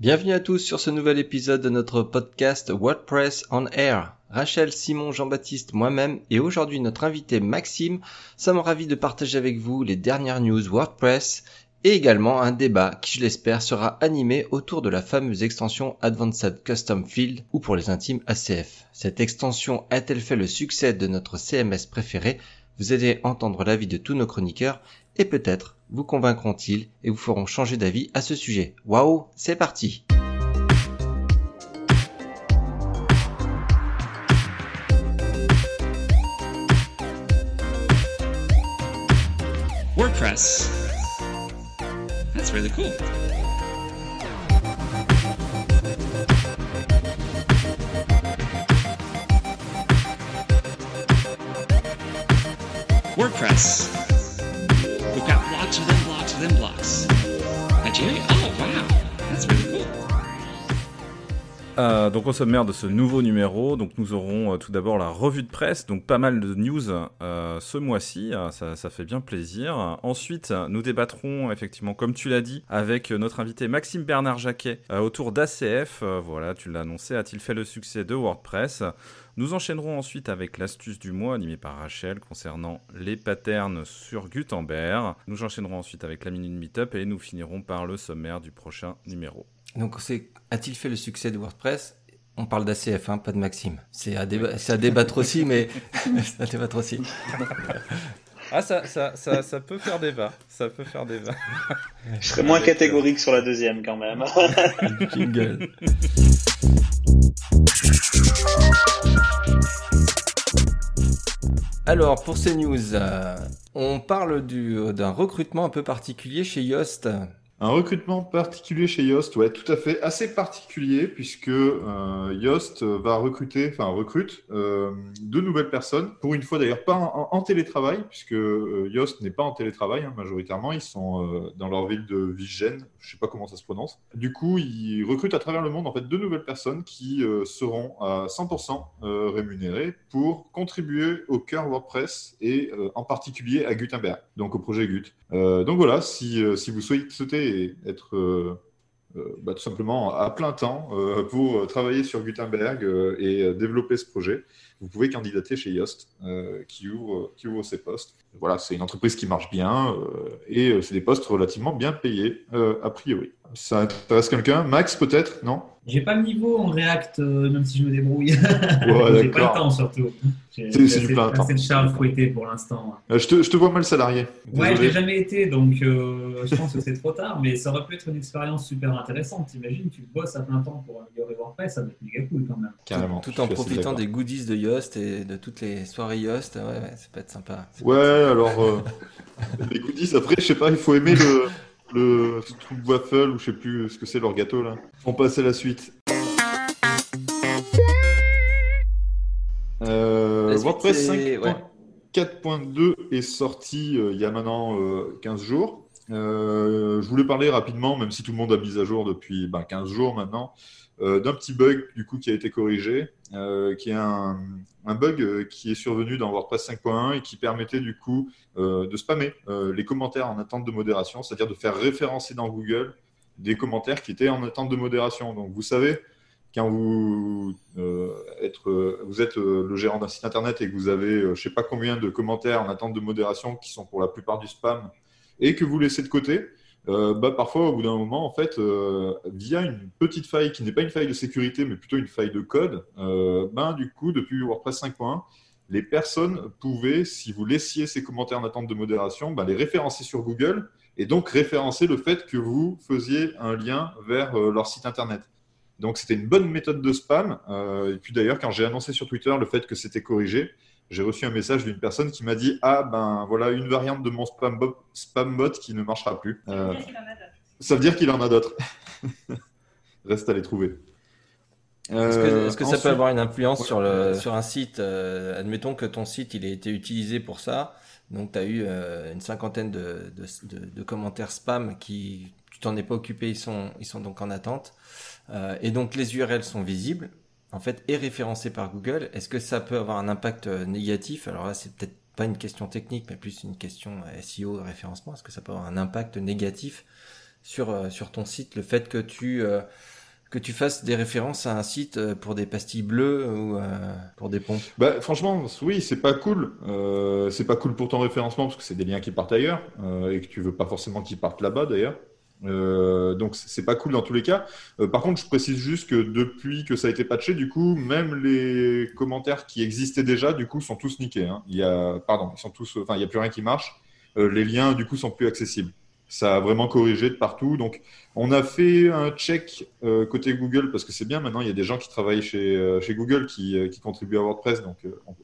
Bienvenue à tous sur ce nouvel épisode de notre podcast WordPress on Air. Rachel, Simon, Jean-Baptiste, moi-même et aujourd'hui notre invité Maxime sommes ravis de partager avec vous les dernières news WordPress et également un débat qui je l'espère sera animé autour de la fameuse extension Advanced Custom Field ou pour les intimes ACF. Cette extension a-t-elle fait le succès de notre CMS préféré? Vous allez entendre l'avis de tous nos chroniqueurs et peut-être vous convaincront-ils et vous feront changer d'avis à ce sujet. Waouh, c'est parti WordPress. That's really cool. WordPress. Oh. Euh, donc au sommaire de ce nouveau numéro, donc nous aurons euh, tout d'abord la revue de presse, donc pas mal de news euh, ce mois-ci, ça, ça fait bien plaisir. Ensuite, nous débattrons effectivement, comme tu l'as dit, avec notre invité Maxime Bernard Jacquet autour d'ACF. Voilà, tu l'as annoncé, a-t-il fait le succès de WordPress? Nous enchaînerons ensuite avec l'astuce du mois animée par Rachel concernant les patterns sur Gutenberg. Nous enchaînerons ensuite avec la minute meetup et nous finirons par le sommaire du prochain numéro. Donc c'est a-t-il fait le succès de WordPress? On parle d'ACF, hein, pas de Maxime. C'est à, déba- c'est à débattre aussi, mais c'est à débattre aussi. Ah, ça, ça, ça, ça peut faire débat. Ça peut faire débat. Je serais moins catégorique sur la deuxième quand même. Jingle. Alors pour ces news, euh, on parle du- d'un recrutement un peu particulier chez Yoast. Un recrutement particulier chez Yoast, ouais, tout à fait, assez particulier puisque euh, Yoast va recruter, enfin recrute euh, deux nouvelles personnes. Pour une fois d'ailleurs pas en, télétravail puisque euh, Yoast n'est pas en télétravail hein, majoritairement, ils sont euh, dans leur ville de Vigène, je sais pas comment ça se prononce. Du coup, ils recrutent à travers le monde en fait deux nouvelles personnes qui seront à 100% euh, rémunérées pour contribuer au cœur WordPress et en particulier à Gutenberg, donc au projet Gut. Donc voilà, si, si vous souhaitez être euh, euh, bah, tout simplement à plein temps euh, pour travailler sur Gutenberg et développer ce projet, vous pouvez candidater chez Yoast qui, ouvre, qui ouvre ses postes. Voilà, c'est une entreprise qui marche bien et c'est des postes relativement bien payés a priori. Ça intéresse quelqu'un? Max peut-être? Non? J'ai pas le niveau en React, euh, même si je me débrouille. Ouais, J'ai pas le temps surtout. C'est- c'est du plein temps. assez de charge fouettée pour l'instant. Euh, je, te, je te vois mal salarié. Ouais, je l'ai jamais été, donc euh, je pense que c'est trop tard, mais ça aurait pu être une expérience super intéressante. T'imagines, tu bosses à plein temps pour améliorer WordPress, ça doit être méga cool quand même. Carrément. Tout en profitant des goodies de Yoast et de toutes les soirées Yoast. Ouais, ouais, ça peut être sympa. Ouais, être- alors euh, les goodies, après, je sais pas, il faut aimer le, le truc waffle ou je sais plus ce que c'est leur gâteau là. On passe à la suite. Euh, WordPress c'est- ouais. 5.4.2 est sorti euh, il y a maintenant euh, 15 jours. Euh, je voulais parler rapidement, même si tout le monde a mis à jour depuis ben, 15 jours maintenant, euh, d'un petit bug du coup qui a été corrigé, euh, qui est un, bug euh, qui est survenu dans WordPress 5.1 et qui permettait du coup euh, de spammer euh, les commentaires en attente de modération, c'est-à-dire de faire référencer dans Google des commentaires qui étaient en attente de modération. Donc vous savez, quand vous, euh, euh, êtes euh, le gérant d'un site internet et que vous avez euh, je sais pas combien de commentaires en attente de modération qui sont pour la plupart du spam et que vous laissez de côté, euh, bah, parfois au bout d'un moment, en fait, euh, via une petite faille qui n'est pas une faille de sécurité mais plutôt une faille de code, euh, ben, du coup, depuis WordPress 5.1, les personnes pouvaient, si vous laissiez ces commentaires en attente de modération, ben, les référencer sur Google et donc référencer le fait que vous faisiez un lien vers leur site internet. Donc c'était une bonne méthode de spam. Et puis d'ailleurs, quand j'ai annoncé sur Twitter le fait que c'était corrigé, j'ai reçu un message d'une personne qui m'a dit Ah ben voilà une variante de mon spam, bo- spam bot qui ne marchera plus. Euh, ça veut dire qu'il en a d'autres. Reste à les trouver. Est-ce que, Euh, ça peut avoir une influence Ouais. sur, le, sur un site euh, Admettons que ton site il a été utilisé pour ça, donc tu as eu euh, une cinquantaine de, de, de- de commentaires spam qui tu t'en es pas occupé, ils sont, ils sont donc en attente, Euh, et donc les URL sont visibles, en fait, et référencés par Google. Est-ce que ça peut avoir un impact euh, négatif? Alors là, c'est peut-être pas une question technique, mais plus une question euh, SEO, référencement. Est-ce que ça peut avoir un impact négatif sur, euh, sur ton site, le fait que tu, que tu fasses des références à un site pour des pastilles bleues ou pour des pompes? Bah, franchement, oui, c'est pas cool. Euh, c'est pas cool pour ton référencement parce que c'est des liens qui partent ailleurs euh, et que tu veux pas forcément qu'ils partent là-bas d'ailleurs. Euh, donc c'est pas cool dans tous les cas. Euh, par contre, je précise juste que depuis que ça a été patché, du coup, même les commentaires qui existaient déjà, du coup, sont tous niqués. hein. Il y a, pardon, ils sont tous, enfin, il y a plus rien qui marche. Euh, les liens, du coup, sont plus accessibles. Ça a vraiment corrigé de partout. Donc, on a fait un check euh, côté Google parce que c'est bien. Maintenant, il y a des gens qui travaillent chez, Google qui, contribuent à WordPress, donc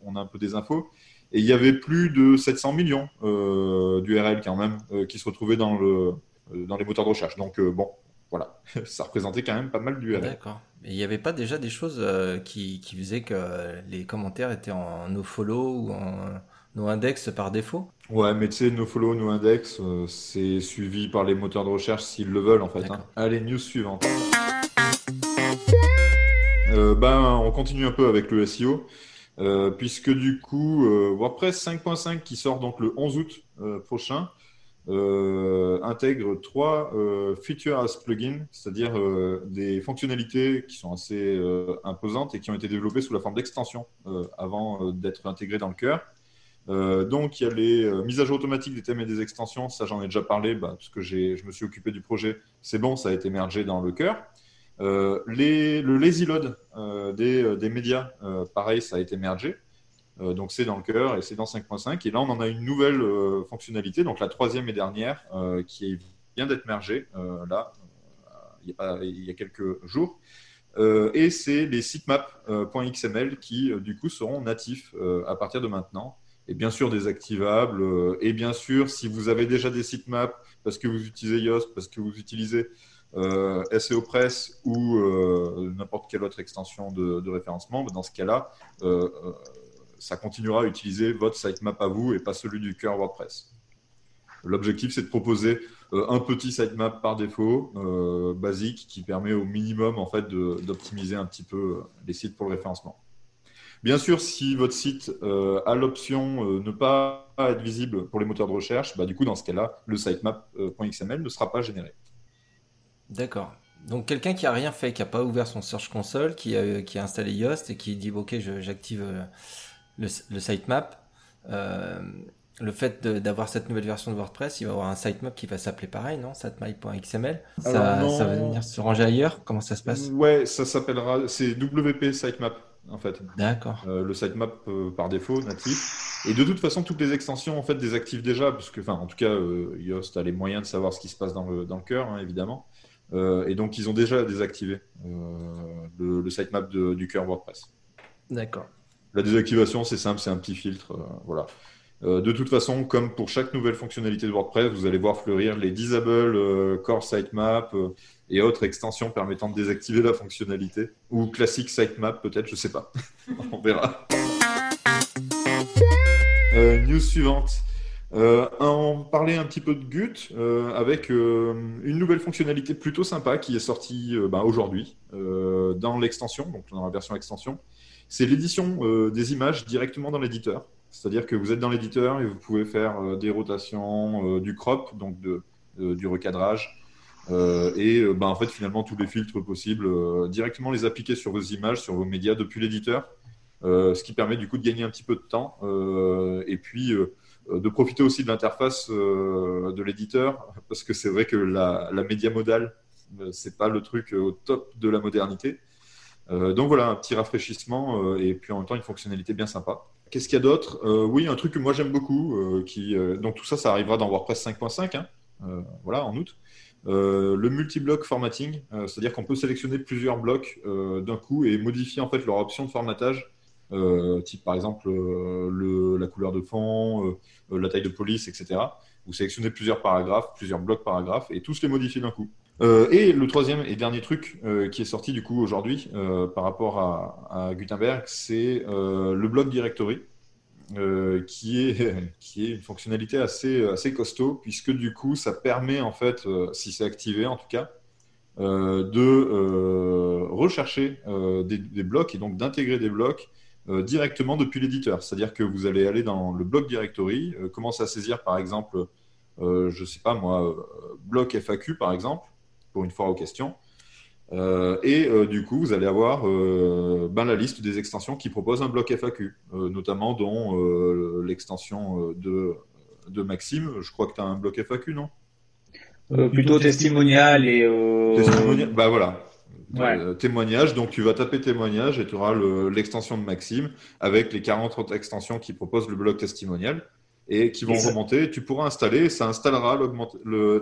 on, a un peu des infos. Et il y avait plus de 700 millions d'URL quand même qui se retrouvaient dans, le, dans les moteurs de recherche. Donc, euh, bon, voilà, ça représentait quand même pas mal d'URL. D'accord. Et il n'y avait pas déjà des choses euh, qui, qui faisaient que les commentaires étaient en nofollow ou en no index par défaut? Ouais, mais tu sais, nofollow, noindex, euh, c'est suivi par les moteurs de recherche s'ils le veulent en fait. Hein. Allez, news suivante. Euh, ben, on continue un peu avec le SEO, euh, puisque du coup, euh, WordPress 5.5 qui sort donc le 11 août euh, prochain euh, intègre trois euh, features as plugins, c'est-à-dire euh, des fonctionnalités qui sont assez imposantes et qui ont été développées sous la forme d'extensions avant d'être intégrées dans le cœur. Donc, il y a les mises à jour automatiques des thèmes et des extensions. Ça, j'en ai déjà parlé bah, parce que je me suis occupé du projet. C'est bon, ça a été mergé dans le cœur. Le lazy load des, des médias, pareil, ça a été mergé. Euh, donc, c'est dans le cœur et c'est dans 5.5. Et là, on en a une nouvelle euh, fonctionnalité, donc la troisième et dernière, euh, qui vient d'être mergée là, il y, a quelques jours. Et c'est les sitemaps.xml qui, du coup, seront natifs à partir de maintenant et bien sûr désactivables. et bien sûr, si vous avez déjà des sitemaps parce que vous utilisez Yoast, parce que vous utilisez SEO Press ou n'importe quelle autre extension de, de référencement, bah, dans ce cas-là, ça continuera à utiliser votre sitemap à vous et pas celui du cœur WordPress. L'objectif, c'est de proposer euh, un petit sitemap par défaut, euh, basique, qui permet au minimum en fait d'optimiser un petit peu euh, les sites pour le référencement. Bien sûr, si votre site a l'option euh, ne pas être visible pour les moteurs de recherche, bah, du coup, dans ce cas-là, le sitemap.xml ne sera pas généré. D'accord. Donc quelqu'un qui a rien fait, qui a pas ouvert son Search Console, qui a, qui a installé Yoast et qui dit ok, j'active le, le sitemap. euh, le fait d'avoir cette nouvelle version de WordPress, il va avoir un sitemap qui va s'appeler pareil, non Sitemap.xml. Ça, Alors, non. ça va venir se ranger ailleurs Comment ça se passe? Ouais, ça s'appellera, c'est WP Sitemap en fait. D'accord. Euh, le sitemap euh, par défaut natif. Et de toute façon, toutes les extensions en fait désactivent déjà, parce que, enfin, en tout cas, euh, Yoast a les moyens de savoir ce qui se passe dans le, dans le cœur, hein, évidemment. Et donc, ils ont déjà désactivé le, le sitemap de- du cœur WordPress. D'accord. La désactivation, c'est simple, c'est un petit filtre, euh, voilà. Euh, de toute façon, comme pour chaque nouvelle fonctionnalité de WordPress, vous allez voir fleurir les disable euh, core sitemap et autres extensions permettant de désactiver la fonctionnalité ou classique sitemap peut-être, je sais pas. On verra. News suivante. Euh, on parlait un petit peu de Gut avec une nouvelle fonctionnalité plutôt sympa qui est sortie bah, aujourd'hui dans l'extension, donc dans la version extension. C'est l'édition euh, des images directement dans l'éditeur. C'est-à-dire que vous êtes dans l'éditeur et vous pouvez faire euh, des rotations, euh, du crop, donc du recadrage, et bah, en fait finalement tous les filtres possibles, directement les appliquer sur vos images, sur vos médias depuis l'éditeur, ce qui permet du coup de gagner un petit peu de temps et puis de profiter aussi de l'interface de l'éditeur, parce que c'est vrai que la, la média modale, c'est pas le truc au top de la modernité. Euh, donc voilà, un petit rafraîchissement euh, et puis en même temps une fonctionnalité bien sympa. Qu'est-ce qu'il y a d'autre? Euh, Oui, un truc que moi j'aime beaucoup, qui, donc tout ça, ça arrivera dans WordPress 5.5, hein, voilà, en août. Le multi-block formatting, c'est-à-dire qu'on peut sélectionner plusieurs blocs d'un coup et modifier en fait leur option de formatage, type par exemple le, la couleur de fond, la taille de police, etc. Vous sélectionnez plusieurs paragraphes, plusieurs blocs paragraphes et tous les modifier d'un coup. Euh, et le troisième et dernier truc euh, qui est sorti du coup aujourd'hui euh, par rapport à, Gutenberg, c'est le block directory, qui, est, qui est une fonctionnalité assez, assez costaud, puisque du coup ça permet en fait, si c'est activé en tout cas, de rechercher des, des blocs et donc d'intégrer des blocs directement depuis l'éditeur. C'est-à-dire que vous allez aller dans le bloc directory, commencer à saisir par exemple je sais pas moi, bloc FAQ par exemple, pour une fois aux questions. Euh, et euh, du coup, vous allez avoir euh, ben, la liste des extensions qui proposent un bloc FAQ, euh, notamment dont euh, l'extension de, de Maxime. Je crois que tu as un bloc FAQ, non? Euh, plutôt testimonial et euh, Testimonial. Bah voilà. Ouais. Témoignage, donc tu vas taper témoignage et tu auras le- l'extension de Maxime avec les 40 autres extensions qui proposent le bloc testimonial et qui vont Et ça- remonter. Tu pourras installer et ça installera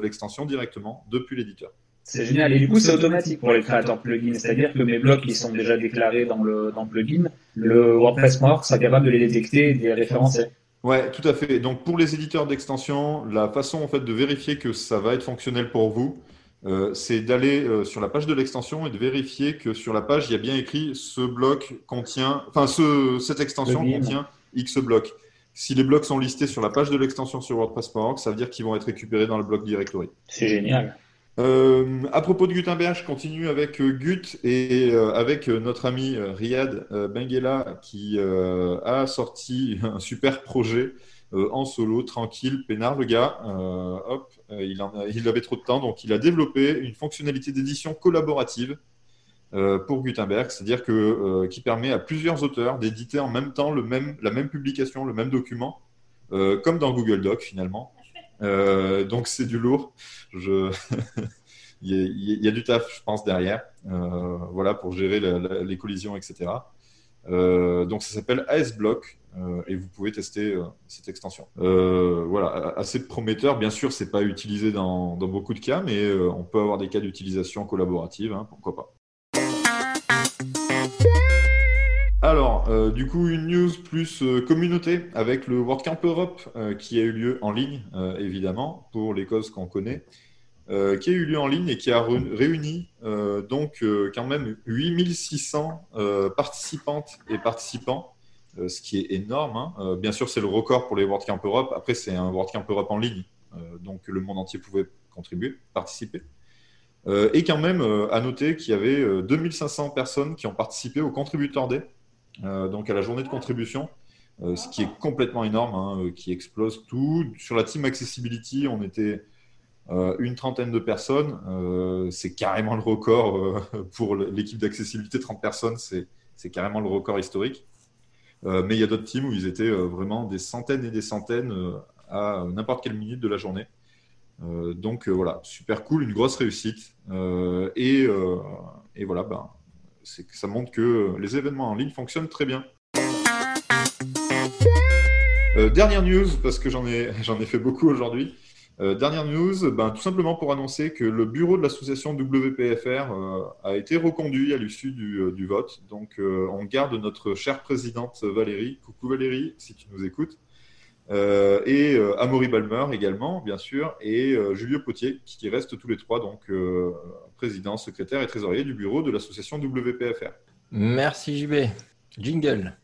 l'extension directement depuis l'éditeur. C'est génial. Et du coup, c'est automatique pour les créateurs plugins. C'est-à-dire que mes blocs qui sont déjà déclarés dans le, dans le plugin, le WordPress More sera capable de les détecter et de les référencer. Ouais, tout à fait. Donc pour les éditeurs d'extensions, la façon en fait de vérifier que ça va être fonctionnel pour vous, euh, c'est d'aller euh, sur la page de l'extension et de vérifier que sur la page il y a bien écrit ce bloc contient, enfin ce, cette extension Plugin. contient X blocs. Si les blocs sont listés sur la page de l'extension sur WordPress.org, ça veut dire qu'ils vont être récupérés dans le bloc directory. C'est génial. Euh, à propos de Gutenberg, je continue avec euh, Gut et euh, avec notre ami Riyad Benguela qui a sorti un super projet en solo, tranquille, peinard le gars. Il, avait trop de temps, donc il a développé une fonctionnalité d'édition collaborative pour Gutenberg, c'est-à-dire que qui permet à plusieurs auteurs d'éditer en même temps la même publication, le même document, comme dans Google Doc finalement. Euh, donc c'est du lourd. Il, y a, du taf, je pense, derrière, euh, voilà, pour gérer les collisions, etc. Euh, donc ça s'appelle ASBlock et vous pouvez tester cette extension. Voilà, assez prometteur. Bien sûr, c'est pas utilisé dans, beaucoup de cas, mais on peut avoir des cas d'utilisation collaborative, hein, pourquoi pas. Alors, euh, du coup, une news plus euh, communauté avec le WordCamp Europe euh, qui a eu lieu en ligne, évidemment, pour les causes qu'on connaît, qui a eu lieu en ligne et qui a réuni donc quand même 8600 euh, participantes et participants, ce qui est énorme. hein. Bien sûr, c'est le record pour les WordCamp Europe. Après, c'est un WordCamp Europe en ligne, donc le monde entier pouvait contribuer, participer. Et quand même, à noter qu'il y avait euh, 2500 personnes qui ont participé au Contributor Day, donc à la journée de contribution, euh, ce qui est complètement énorme, hein, euh, qui explose tout. Sur la team Accessibility, on était euh, une trentaine de personnes. Euh, c'est carrément le record euh, pour l'équipe d'accessibilité. 30 personnes, c'est carrément le record historique. Euh, mais il y a d'autres teams où ils étaient euh, vraiment des centaines et des centaines euh, à n'importe quelle minute de la journée. Euh, donc euh, voilà, super cool, une grosse réussite. Euh, et, euh, et voilà, ben, c'est que ça montre que les événements en ligne fonctionnent très bien. Euh, dernière news, parce que j'en ai, j'en ai fait beaucoup aujourd'hui. Euh, dernière news, ben, tout simplement pour annoncer que le bureau de l'association WPFR euh, a été reconduit à l'issue du, euh, vote. Donc euh, on garde notre chère présidente Valérie. Coucou Valérie, si tu nous écoutes. Euh, et euh, Amaury Balmer également, bien sûr, et euh, Julio Potier, qui restent tous les trois, donc président, secrétaire et trésorier du bureau de l'association WPFR. Merci JB. Jingle.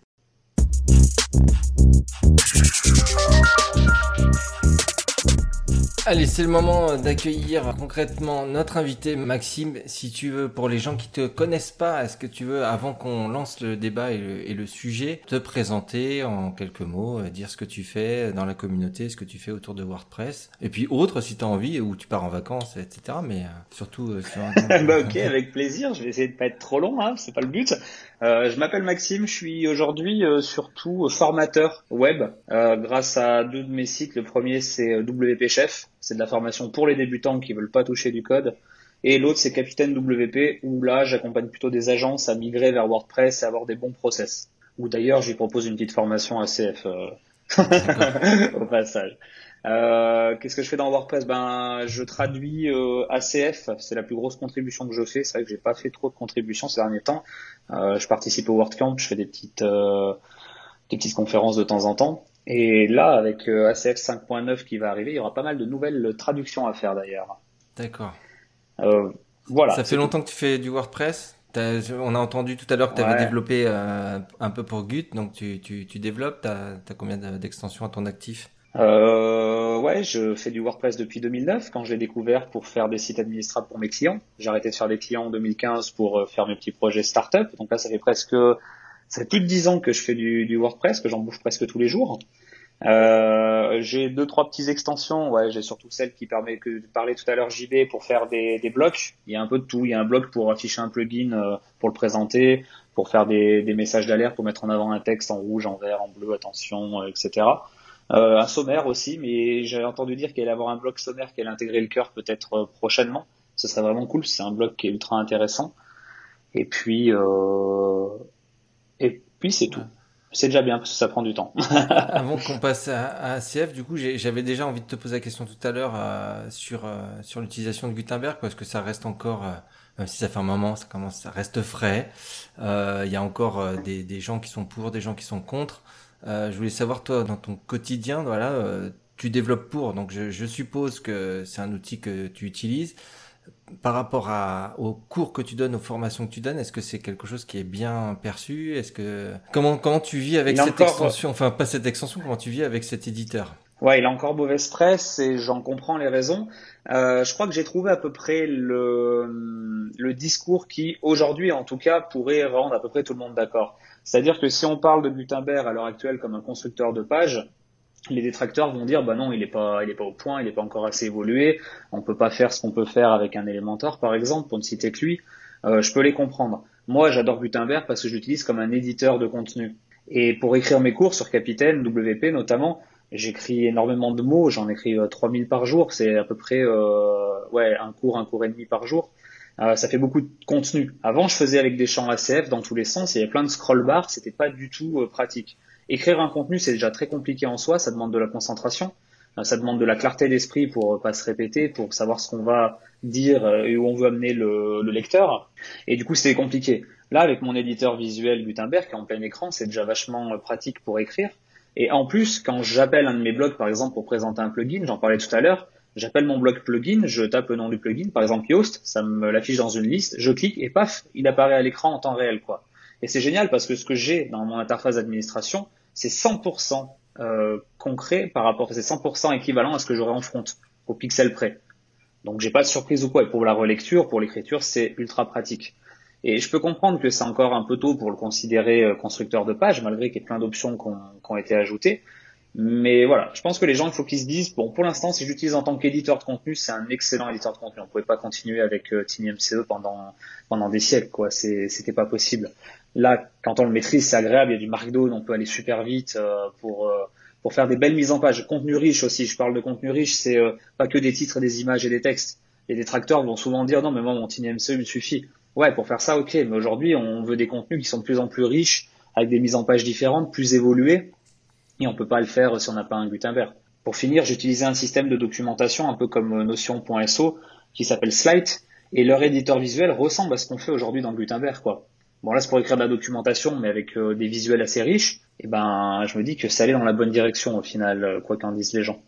Allez, c'est le moment d'accueillir concrètement notre invité Maxime. Si tu veux, pour les gens qui te connaissent pas, est-ce que tu veux, avant qu'on lance le débat et le, et le sujet, te présenter en quelques mots, euh, dire ce que tu fais dans la communauté, ce que tu fais autour de WordPress, et puis autre si tu as envie, ou tu pars en vacances, etc. Mais euh, surtout euh, sur un... bah ok, avec plaisir. Je vais essayer de pas être trop long, hein, c'est pas le but. Euh, je m'appelle Maxime, je suis aujourd'hui euh, surtout formateur web euh, grâce à deux de mes sites. Le premier c'est euh, WP Chef, c'est de la formation pour les débutants qui veulent pas toucher du code. Et l'autre c'est Capitaine WP où là j'accompagne plutôt des agences à migrer vers WordPress et avoir des bons process. Ou d'ailleurs j'y propose une petite formation ACF euh, au passage. Euh, Qu'est-ce que je fais dans WordPress? Ben, je traduis euh, ACF, c'est la plus grosse contribution que je fais. C'est vrai que j'ai pas fait trop de contributions ces derniers temps. Euh, je participe au WordCamp, je fais des petites, des petites conférences de temps en temps. Et là, avec ACF 5.9 qui va arriver, il y aura pas mal de nouvelles traductions à faire d'ailleurs. D'accord. Voilà. Ça fait longtemps que tu fais du WordPress? On a entendu tout à l'heure que tu avais Ouais. développé euh, un peu pour Gut, donc tu, tu, tu développes, tu as, combien de- d'extensions à ton actif? Euh, ouais, je fais du WordPress depuis 2009 quand je l'ai découvert pour faire des sites administrables pour mes clients. J'ai arrêté de faire des clients en 2015 pour euh, faire mes petits projets startup. Donc là, ça fait presque, ça fait plus de 10 ans que je fais du, WordPress, que j'en bouffe presque tous les jours. Euh, j'ai deux trois petites extensions. Ouais, j'ai surtout celle qui permet de parler tout à l'heure JB pour faire des, blocs. Il y a un peu de tout. Il y a un bloc pour afficher un plugin euh, pour le présenter, pour faire des, des messages d'alerte, pour mettre en avant un texte en rouge, en vert, en bleu, attention, euh, etc. Euh, un sommaire aussi, mais j'ai entendu dire qu'elle allait avoir un bloc sommaire qu'elle intégrer le cœur peut-être euh, prochainement. Ce serait vraiment cool. C'est un bloc qui est ultra intéressant. Et puis euh, et puis c'est tout. C'est déjà bien parce que ça prend du temps. Avant qu'on passe à, à ACF, du coup, j'avais déjà envie de te poser la question tout à l'heure euh, sur euh, sur l'utilisation de Gutenberg parce que ça reste encore, euh, même si ça fait un moment, ça commence, ça reste frais. Il y a encore des gens qui sont pour, des gens qui sont contre. Euh, je voulais savoir toi, dans ton quotidien, voilà, euh, tu développes pour, donc je, je suppose que c'est un outil que tu utilises. Par rapport à, aux cours que tu donnes, aux formations que tu donnes, est-ce que c'est quelque chose qui est bien perçu? Est-ce que comment comment tu vis avec Il cette encore- extension? Enfin, pas cette extension. Comment tu vis avec cet éditeur? Ouais, il a encore mauvaise presse et j'en comprends les raisons. Euh, je crois que j'ai trouvé à peu près le, le discours qui, aujourd'hui en tout cas, pourrait rendre à peu près tout le monde d'accord. C'est-à-dire que si on parle de Gutenberg à l'heure actuelle comme un constructeur de pages, les détracteurs vont dire bah non, il est pas, il est pas au point, il est pas encore assez évolué, on peut pas faire ce qu'on peut faire avec un Elementor par exemple, pour ne citer que lui. Euh, je peux les comprendre. Moi, j'adore Gutenberg parce que je l'utilise comme un éditeur de contenu. Et pour écrire mes cours sur Capitaine, WP notamment, j'écris énormément de mots, j'en écris euh, 3000 par jour, c'est à peu près euh, ouais un cours, un cours et demi par jour. Euh, ça fait beaucoup de contenu. Avant, je faisais avec des champs ACF dans tous les sens, il y avait plein de scroll bars, c'était pas du tout euh, pratique. Écrire un contenu, c'est déjà très compliqué en soi, ça demande de la concentration, euh, ça demande de la clarté d'esprit pour pas se répéter, pour savoir ce qu'on va dire et où on veut amener le, le lecteur. Et du coup, c'était compliqué. Là, avec mon éditeur visuel Gutenberg, qui est en plein écran, c'est déjà vachement pratique pour écrire. Et en plus, quand j'appelle un de mes blogs, par exemple, pour présenter un plugin, j'en parlais tout à l'heure, j'appelle mon blog plugin, je tape le nom du plugin, par exemple Yoast, ça me l'affiche dans une liste, je clique et paf, il apparaît à l'écran en temps réel, quoi. Et c'est génial parce que ce que j'ai dans mon interface d'administration, c'est 100% euh, concret par rapport, c'est 100% équivalent à ce que j'aurais en front, au pixel près. Donc j'ai pas de surprise ou quoi. Et pour la relecture, pour l'écriture, c'est ultra pratique. Et je peux comprendre que c'est encore un peu tôt pour le considérer euh, constructeur de page, malgré qu'il y ait plein d'options qui ont été ajoutées. Mais voilà, je pense que les gens, il faut qu'ils se disent, bon, pour l'instant, si j'utilise en tant qu'éditeur de contenu, c'est un excellent éditeur de contenu. On pouvait pas continuer avec euh, TinyMCE pendant pendant des siècles, quoi. C'était pas possible. Là, quand on le maîtrise, c'est agréable. Il y a du Markdown, on peut aller super vite euh, pour euh, pour faire des belles mises en page. Contenu riche aussi. Je parle de contenu riche, c'est euh, pas que des titres, des images et des textes. Les détracteurs vont souvent dire non, mais moi mon TinyMCE il me suffit. Ouais, pour faire ça, ok. Mais aujourd'hui, on veut des contenus qui sont de plus en plus riches, avec des mises en page différentes, plus évoluées, et on peut pas le faire si on n'a pas un Gutenberg. Pour finir, j'utilisais un système de documentation un peu comme euh, Notion.so qui s'appelle Slite, et leur éditeur visuel ressemble à ce qu'on fait aujourd'hui dans Gutenberg, quoi. Bon là, c'est pour écrire de la documentation, mais avec euh, des visuels assez riches. Et ben, je me dis que ça allait dans la bonne direction au final, euh, quoi qu'en disent les gens.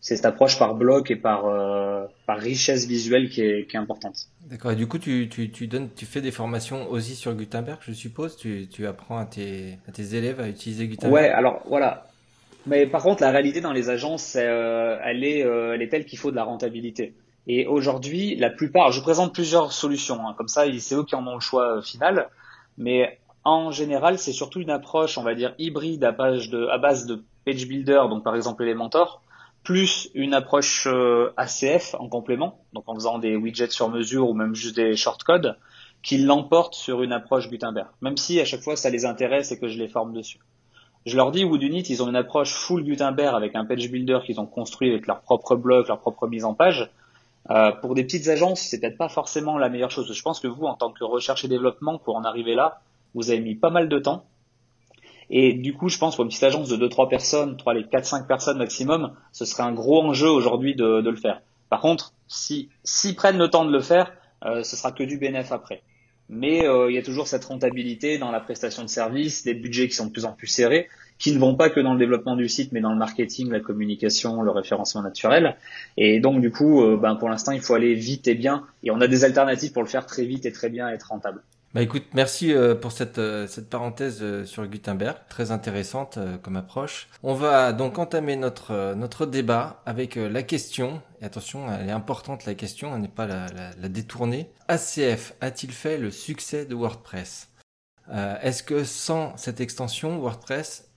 C'est cette approche par bloc et par euh, par richesse visuelle qui est, qui est importante. D'accord. Et du coup, tu, tu, tu donnes, tu fais des formations aussi sur Gutenberg, je suppose. Tu, tu apprends à tes, à tes élèves à utiliser Gutenberg. Ouais, alors voilà. Mais par contre, la réalité dans les agences, euh, elle est, euh, elle est telle qu'il faut de la rentabilité. Et aujourd'hui, la plupart, je présente plusieurs solutions, hein, comme ça, c'est eux qui en ont le choix final. Mais en général, c'est surtout une approche, on va dire hybride à, page de, à base de page builder, donc par exemple Elementor, plus une approche euh, ACF en complément, donc en faisant des widgets sur mesure ou même juste des shortcodes, qui l'emportent sur une approche Gutenberg. Même si à chaque fois ça les intéresse et que je les forme dessus. Je leur dis, Woodunit, ils ont une approche full Gutenberg avec un page builder qu'ils ont construit avec leur propre bloc, leur propre mise en page. Euh, pour des petites agences, c'est peut-être pas forcément la meilleure chose. Je pense que vous, en tant que recherche et développement, pour en arriver là, vous avez mis pas mal de temps. Et du coup, je pense pour une petite agence de 2-3 personnes, 3 les 4-5 personnes maximum, ce serait un gros enjeu aujourd'hui de, de le faire. Par contre, si s'ils prennent le temps de le faire, euh, ce sera que du bénéf après. Mais euh, il y a toujours cette rentabilité dans la prestation de services, des budgets qui sont de plus en plus serrés, qui ne vont pas que dans le développement du site, mais dans le marketing, la communication, le référencement naturel. Et donc du coup, euh, ben, pour l'instant, il faut aller vite et bien. Et on a des alternatives pour le faire très vite et très bien et être rentable. Bah écoute, merci euh, pour cette, euh, cette parenthèse euh, sur Gutenberg, très intéressante comme approche. On va donc entamer notre, notre débat avec la question, et attention, elle est importante la question, on n'est pas la, la, détourner. ACF a-t-il fait le succès de WordPress? Est-ce que sans cette extension, WordPress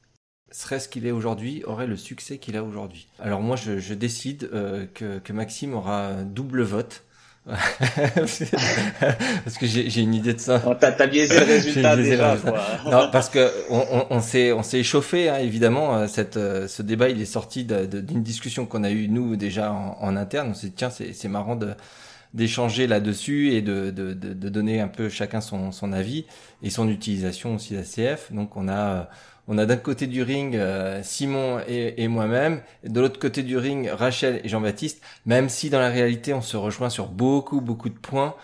serait ce qu'il est aujourd'hui, aurait le succès qu'il a aujourd'hui? Alors moi, je, décide que, que Maxime aura double vote. parce que j'ai une idée de ça. Oh, T'as biaisé le résultat biaisé le déjà. résultat. quoi. Non, parce que on, s'est on s'est échauffé hein, évidemment. euh, Cette, euh, ce débat il est sorti d'une discussion qu'on a eue nous déjà en, en interne. On s'est dit tiens c'est c'est marrant de d'échanger là-dessus et de, de, de, de donner un peu chacun son, son avis et son utilisation aussi d'ACF. Donc on a euh, on a d'un côté du ring euh, Simon et, moi-même, de l'autre côté du ring Rachel et Jean-Baptiste. Même si dans la réalité on se rejoint sur beaucoup beaucoup de points.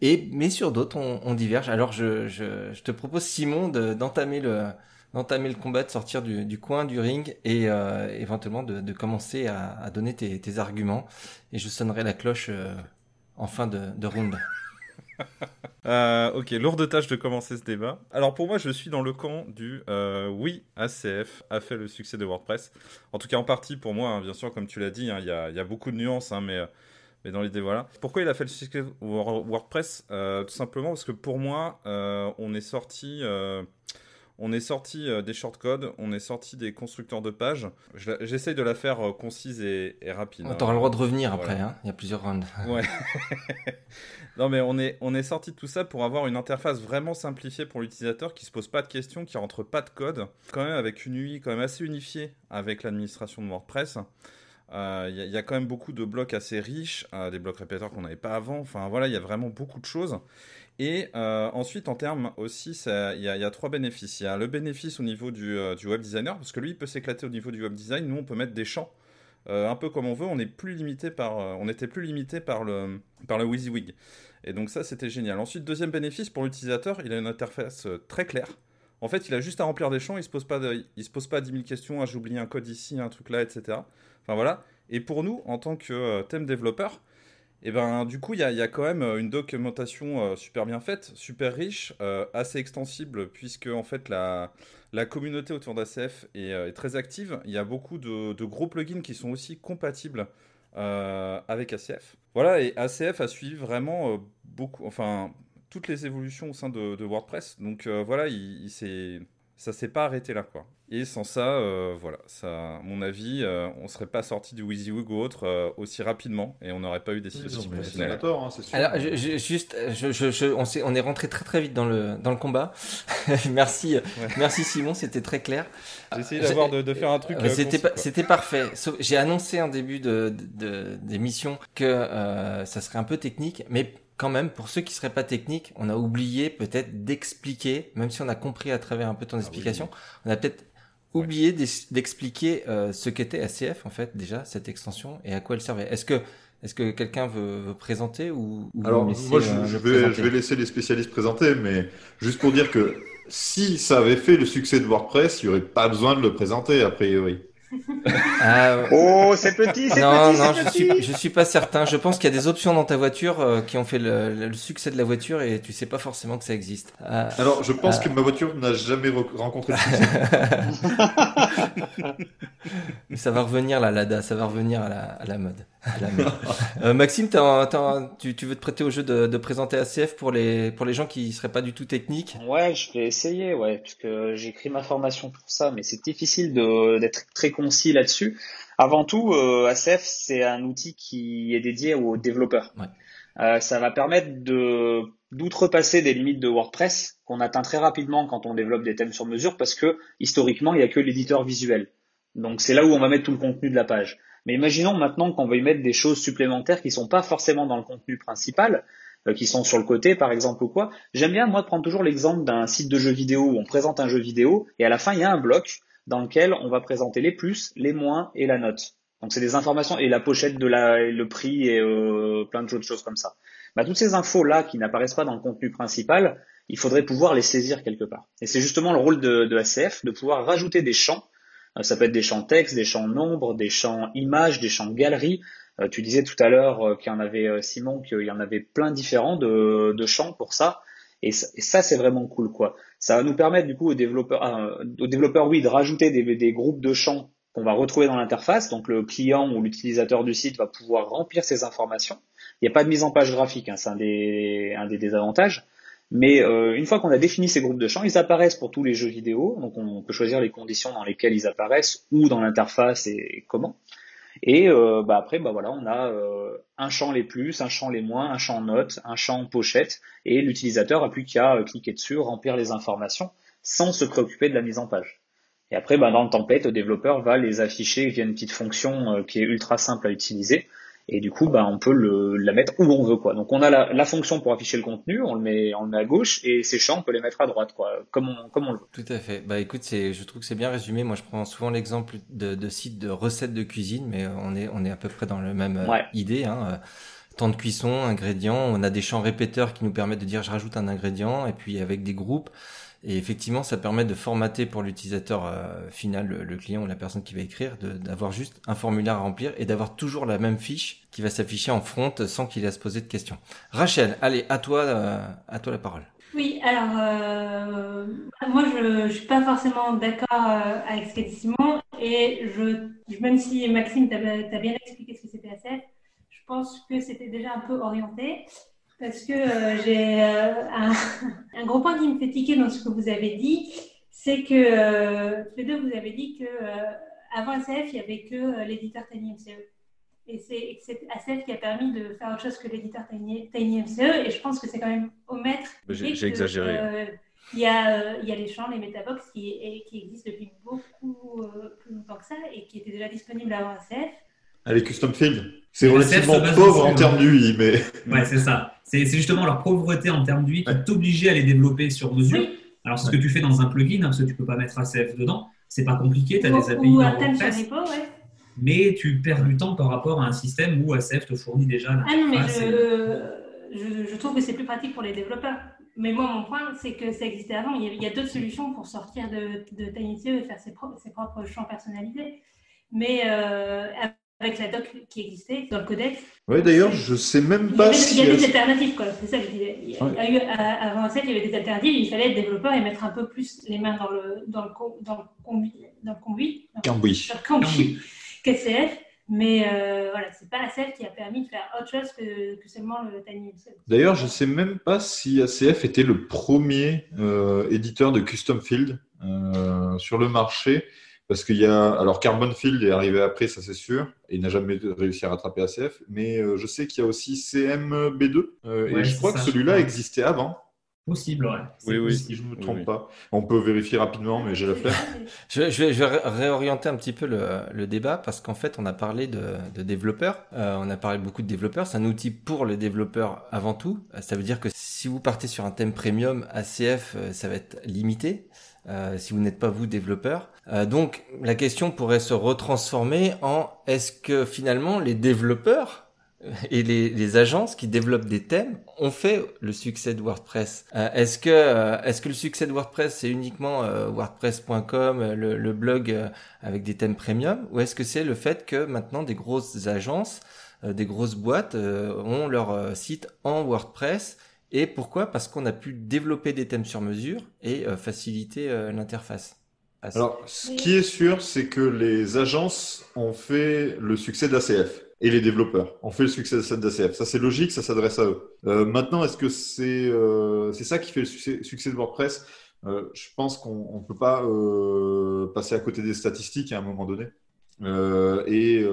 Et mais sur d'autres on, diverge. Alors je, je, te propose Simon de- d'entamer le le combat, de sortir du, du coin du ring et euh, éventuellement de, commencer à, donner tes, tes arguments. Et je sonnerai la cloche euh, en fin de, de round. Euh, ok, lourde tâche de commencer ce débat. Alors pour moi, je suis dans le camp du euh, oui, ACF a fait le succès de WordPress. En tout cas, en partie pour moi, hein, bien sûr, comme tu l'as dit, hein, il y, a, y a beaucoup de nuances, hein, mais, euh, mais dans l'idée, voilà. Pourquoi il a fait le succès de Wor- WordPress? Tout simplement parce que pour moi, on est sorti. On est sorti euh, des shortcodes, on est sorti des constructeurs de pages. J'essaye de la faire euh, concise et, et rapide. hein. Tu auras le droit de revenir Voilà. après, hein. il y a plusieurs rounds. Ouais. non mais on est, on est sorti de tout ça pour avoir une interface vraiment simplifiée pour l'utilisateur qui se pose pas de questions, qui rentre pas de code, quand même avec une UI quand même assez unifiée avec l'administration de WordPress. Euh, Il y, a- il y a quand même beaucoup de blocs assez riches, euh, des blocs répéteurs qu'on n'avait pas avant. Enfin voilà, il y a vraiment beaucoup de choses. Et euh, ensuite, en termes aussi, il y, a- trois bénéfices. Il y a le bénéfice au niveau du, euh, web designer, parce que lui, il peut s'éclater au niveau du web design. Nous, on peut mettre des champs euh, un peu comme on veut. On est plus limité par, euh, on était plus limité par le, par le WYSIWYG. Et donc ça, c'était génial. Ensuite, deuxième bénéfice pour l'utilisateur, il a une interface très claire. En fait, il a juste à remplir des champs. Il se pose pas, de- se pose pas 10 000 questions. Ah, j'ai oublié un code ici, un truc là, etc. Enfin voilà. Et pour nous, en tant que thème développeur, et ben du coup, il y a, quand même euh, une documentation euh, super bien faite, super riche, euh, assez extensible, puisque en fait la, la communauté autour d'ACF est, très active. Il y a beaucoup de, gros plugins qui sont aussi compatibles avec ACF. Voilà, et ACF a suivi vraiment beaucoup, enfin toutes les évolutions au sein de, WordPress. Donc voilà, il, il s'est, ça s'est pas arrêté là quoi. Et sans ça, euh, voilà, ça, à mon avis, euh, on serait pas sorti du WYSIWYG ou autre euh, aussi rapidement et on n'aurait pas eu des situations professionnelles. hein, sûr. Alors, je, je- juste, je, je, je- on, est rentré très très vite dans le, dans le combat. merci, merci Simon, c'était très clair. J'ai essayé d'avoir de, de faire un truc. Euh, euh, C'était parfait. J'ai annoncé en début de, de- de- d'émission que euh, ça serait un peu technique, mais quand même, pour ceux qui seraient pas techniques, on a oublié peut-être d'expliquer, même si on a compris à travers un peu ton Ah explication, on a peut-être oublié d'ex- d'expliquer euh, ce qu'était ACF en fait déjà cette extension et à quoi elle servait. Est-ce que est-ce que quelqu'un veut, veut présenter ou, ou Alors, laissez, moi, je, euh, je le vais, je vais laisser les spécialistes présenter, mais juste pour dire que si ça avait fait le succès de WordPress, il n'y aurait pas besoin de le présenter, a priori. Ah. Oh, c'est petit, c'est non, petit, non, je petit. suis, je suis pas certain. Je pense qu'il y a des options dans ta voiture euh, qui ont fait le, le succès de la voiture et tu sais pas forcément que ça existe. Euh, Alors, je pense Ah. que ma voiture n'a jamais re- rencontré de succès. mais ça va revenir la Lada, ça va revenir à la, à la mode. Euh, Maxime, tu, tu veux te prêter au jeu de, de présenter ACF pour les pour les gens qui seraient pas du tout techniques. Ouais, je vais essayer, ouais, parce que j'ai écrit ma formation pour ça, mais c'est difficile d'être très concis là-dessus. Avant tout, euh, ACF, c'est un outil qui est dédié aux développeurs. Ouais. Euh, ça va permettre de d'outrepasser des limites de WordPress qu'on atteint très rapidement quand on développe des thèmes sur mesure, parce que historiquement, il n'y a que l'éditeur visuel. Donc c'est là où on va mettre tout le contenu de la page. Mais imaginons maintenant qu'on y mettre des choses supplémentaires qui sont pas forcément dans le contenu principal, euh, qui sont sur le côté par exemple ou quoi. J'aime bien moi de prendre toujours l'exemple d'un site de jeux vidéo où on présente un jeu vidéo et à la fin il y a un bloc dans lequel on va présenter les plus, les moins et la note. Donc c'est des informations et la pochette de la, et le prix et euh, plein d'autres choses comme ça. Bah, toutes ces infos là qui n'apparaissent pas dans le contenu principal, il faudrait pouvoir les saisir quelque part. Et c'est justement le rôle de, de ACF de pouvoir rajouter des champs. Euh, ça peut être des champs texte, des champs nombres, des champs images, des champs galeries. Euh, tu disais tout à l'heure euh, qu'il y en avait Simon qu'il y en avait plein différents de, champs pour ça. Et ça, c'est vraiment cool quoi. Ça va nous permettre du coup aux développeurs, euh, aux développeurs oui, de rajouter des, des groupes de champs qu'on va retrouver dans l'interface. Donc le client ou l'utilisateur du site va pouvoir remplir ces informations. Il n'y a pas de mise en page graphique, hein, c'est un des, un des désavantages. Mais euh, une fois qu'on a défini ces groupes de champs, ils apparaissent pour tous les jeux vidéo. Donc on peut choisir les conditions dans lesquelles ils apparaissent, ou dans l'interface et, comment. Et euh, bah après, bah voilà, on a euh, un champ les plus, un champ les moins, un champ notes, un champ pochette, et l'utilisateur a plus qu'à cliquer dessus, remplir les informations, sans se préoccuper de la mise en page. Et après, bah, dans le template, le développeur va les afficher via une petite fonction qui est ultra simple à utiliser, et du coup bah on peut le, la mettre où on veut quoi. Donc on a la, la, fonction pour afficher le contenu, on le met on le met à gauche et ces champs on peut les mettre à droite quoi, comme on comme on le veut. Tout à fait. Bah écoute, c'est je trouve que c'est bien résumé. Moi je prends souvent l'exemple de, de sites de recettes de cuisine, mais on est on est à peu près dans le même euh, idée. Hein. Temps de cuisson, ingrédients, on a des champs répéteurs qui nous permettent de dire je rajoute un ingrédient et puis avec des groupes. Et effectivement, ça permet de formater pour l'utilisateur euh, final, le, client ou la personne qui va écrire, d'avoir juste un formulaire à remplir et d'avoir toujours la même fiche qui va s'afficher en front sans qu'il ait à se poser de questions. Rachel, allez, à toi, euh, à toi la parole. Oui, alors euh, moi je ne suis pas forcément d'accord avec ce qu'a dit Simon et je, même si Maxime t'a bien expliqué ce que c'était ACF, je pense que c'était déjà un peu orienté parce que euh, j'ai euh, un, gros point qui me fait tiquer dans ce que vous avez dit, c'est que euh, les deux vous avez dit que avant ACF il n'y avait que l'éditeur TinyMCE. Et c'est ACF qui a permis de faire autre chose que l'éditeur TinyMCE. Et je pense que c'est quand même au maître. J'ai exagéré. Il y, a, il y, a, les champs, les Metabox qui, qui existent depuis beaucoup plus longtemps que ça et qui étaient déjà disponibles avant ACF. Allez, Custom Field. C'est relativement pauvre en termes d'UI, mais. Ouais, c'est ça. C'est justement leur pauvreté en termes d'UI qui t'obligeait à les développer sur mesure. Alors, c'est ce que tu fais dans un plugin, hein, parce que tu peux pas mettre ACF dedans. C'est pas compliqué, tu as des API dans WordPress. Ouais. Mais tu perds du temps par rapport à un système où ACF te fournit déjà la. Ah non, mais je, je, trouve que c'est plus pratique pour les développeurs. Mais moi, mon point, c'est que ça existait avant. Il y a, d'autres solutions pour sortir de, de et faire ses propres, ses propres champs personnalisés. Mais euh, avec la doc qui existait dans le codex. Oui, d'ailleurs, je sais même pas si. Il y a des alternatives, quoi. C'est ça que je disais. Il y a eu, avant ça, il y avait des alternatives. Il fallait être développeur et mettre un peu plus les mains dans le, dans le, dans le conduit. Dans le conduit. Cambouis. Cambouis. KCF. Mais euh, voilà, c'est pas ACF qui a permis de faire autre chose que, que seulement le Tiny D'ailleurs, je sais même pas si ACF était le premier euh, éditeur de custom field euh, sur le marché. Parce qu'il y a. Alors, Carbon Field est arrivé après, ça c'est sûr, et il n'a jamais réussi à rattraper ACF. Mais euh, je sais qu'il y a aussi CMB2, euh, et je crois que celui-là existait avant. Possible, ouais. Oui, oui, si je ne me trompe pas. On peut vérifier rapidement, mais j'ai la flemme. je, je, vais, je, vais, réorienter un petit peu le, le débat parce qu'en fait, on a parlé de, de développeurs. Euh, on a parlé beaucoup de développeurs. C'est un outil pour les développeurs avant tout. Ça veut dire que si vous partez sur un thème premium, ACF, ça va être limité. Euh, si vous n'êtes pas vous développeur. Euh, donc la question pourrait se retransformer en est-ce que finalement les développeurs et les, agences qui développent des thèmes ont fait le succès de WordPress? Euh, est-ce que euh, est-ce que le succès de WordPress c'est uniquement WordPress.com, le, blog avec des thèmes premium, ou est-ce que c'est le fait que maintenant des grosses agences, des grosses boîtes ont leur site en WordPress et pourquoi? Parce qu'on a pu développer des thèmes sur mesure et euh, faciliter euh, l'interface. Alors, ce qui est sûr, c'est que les agences ont fait le succès d'ACF et les développeurs ont fait le succès d'ACF. Ça, c'est logique, ça s'adresse à eux. Euh, maintenant, est-ce que c'est c'est ça qui fait le succès, de WordPress? Je pense qu'on ne peut pas passer à côté des statistiques à un moment donné. et,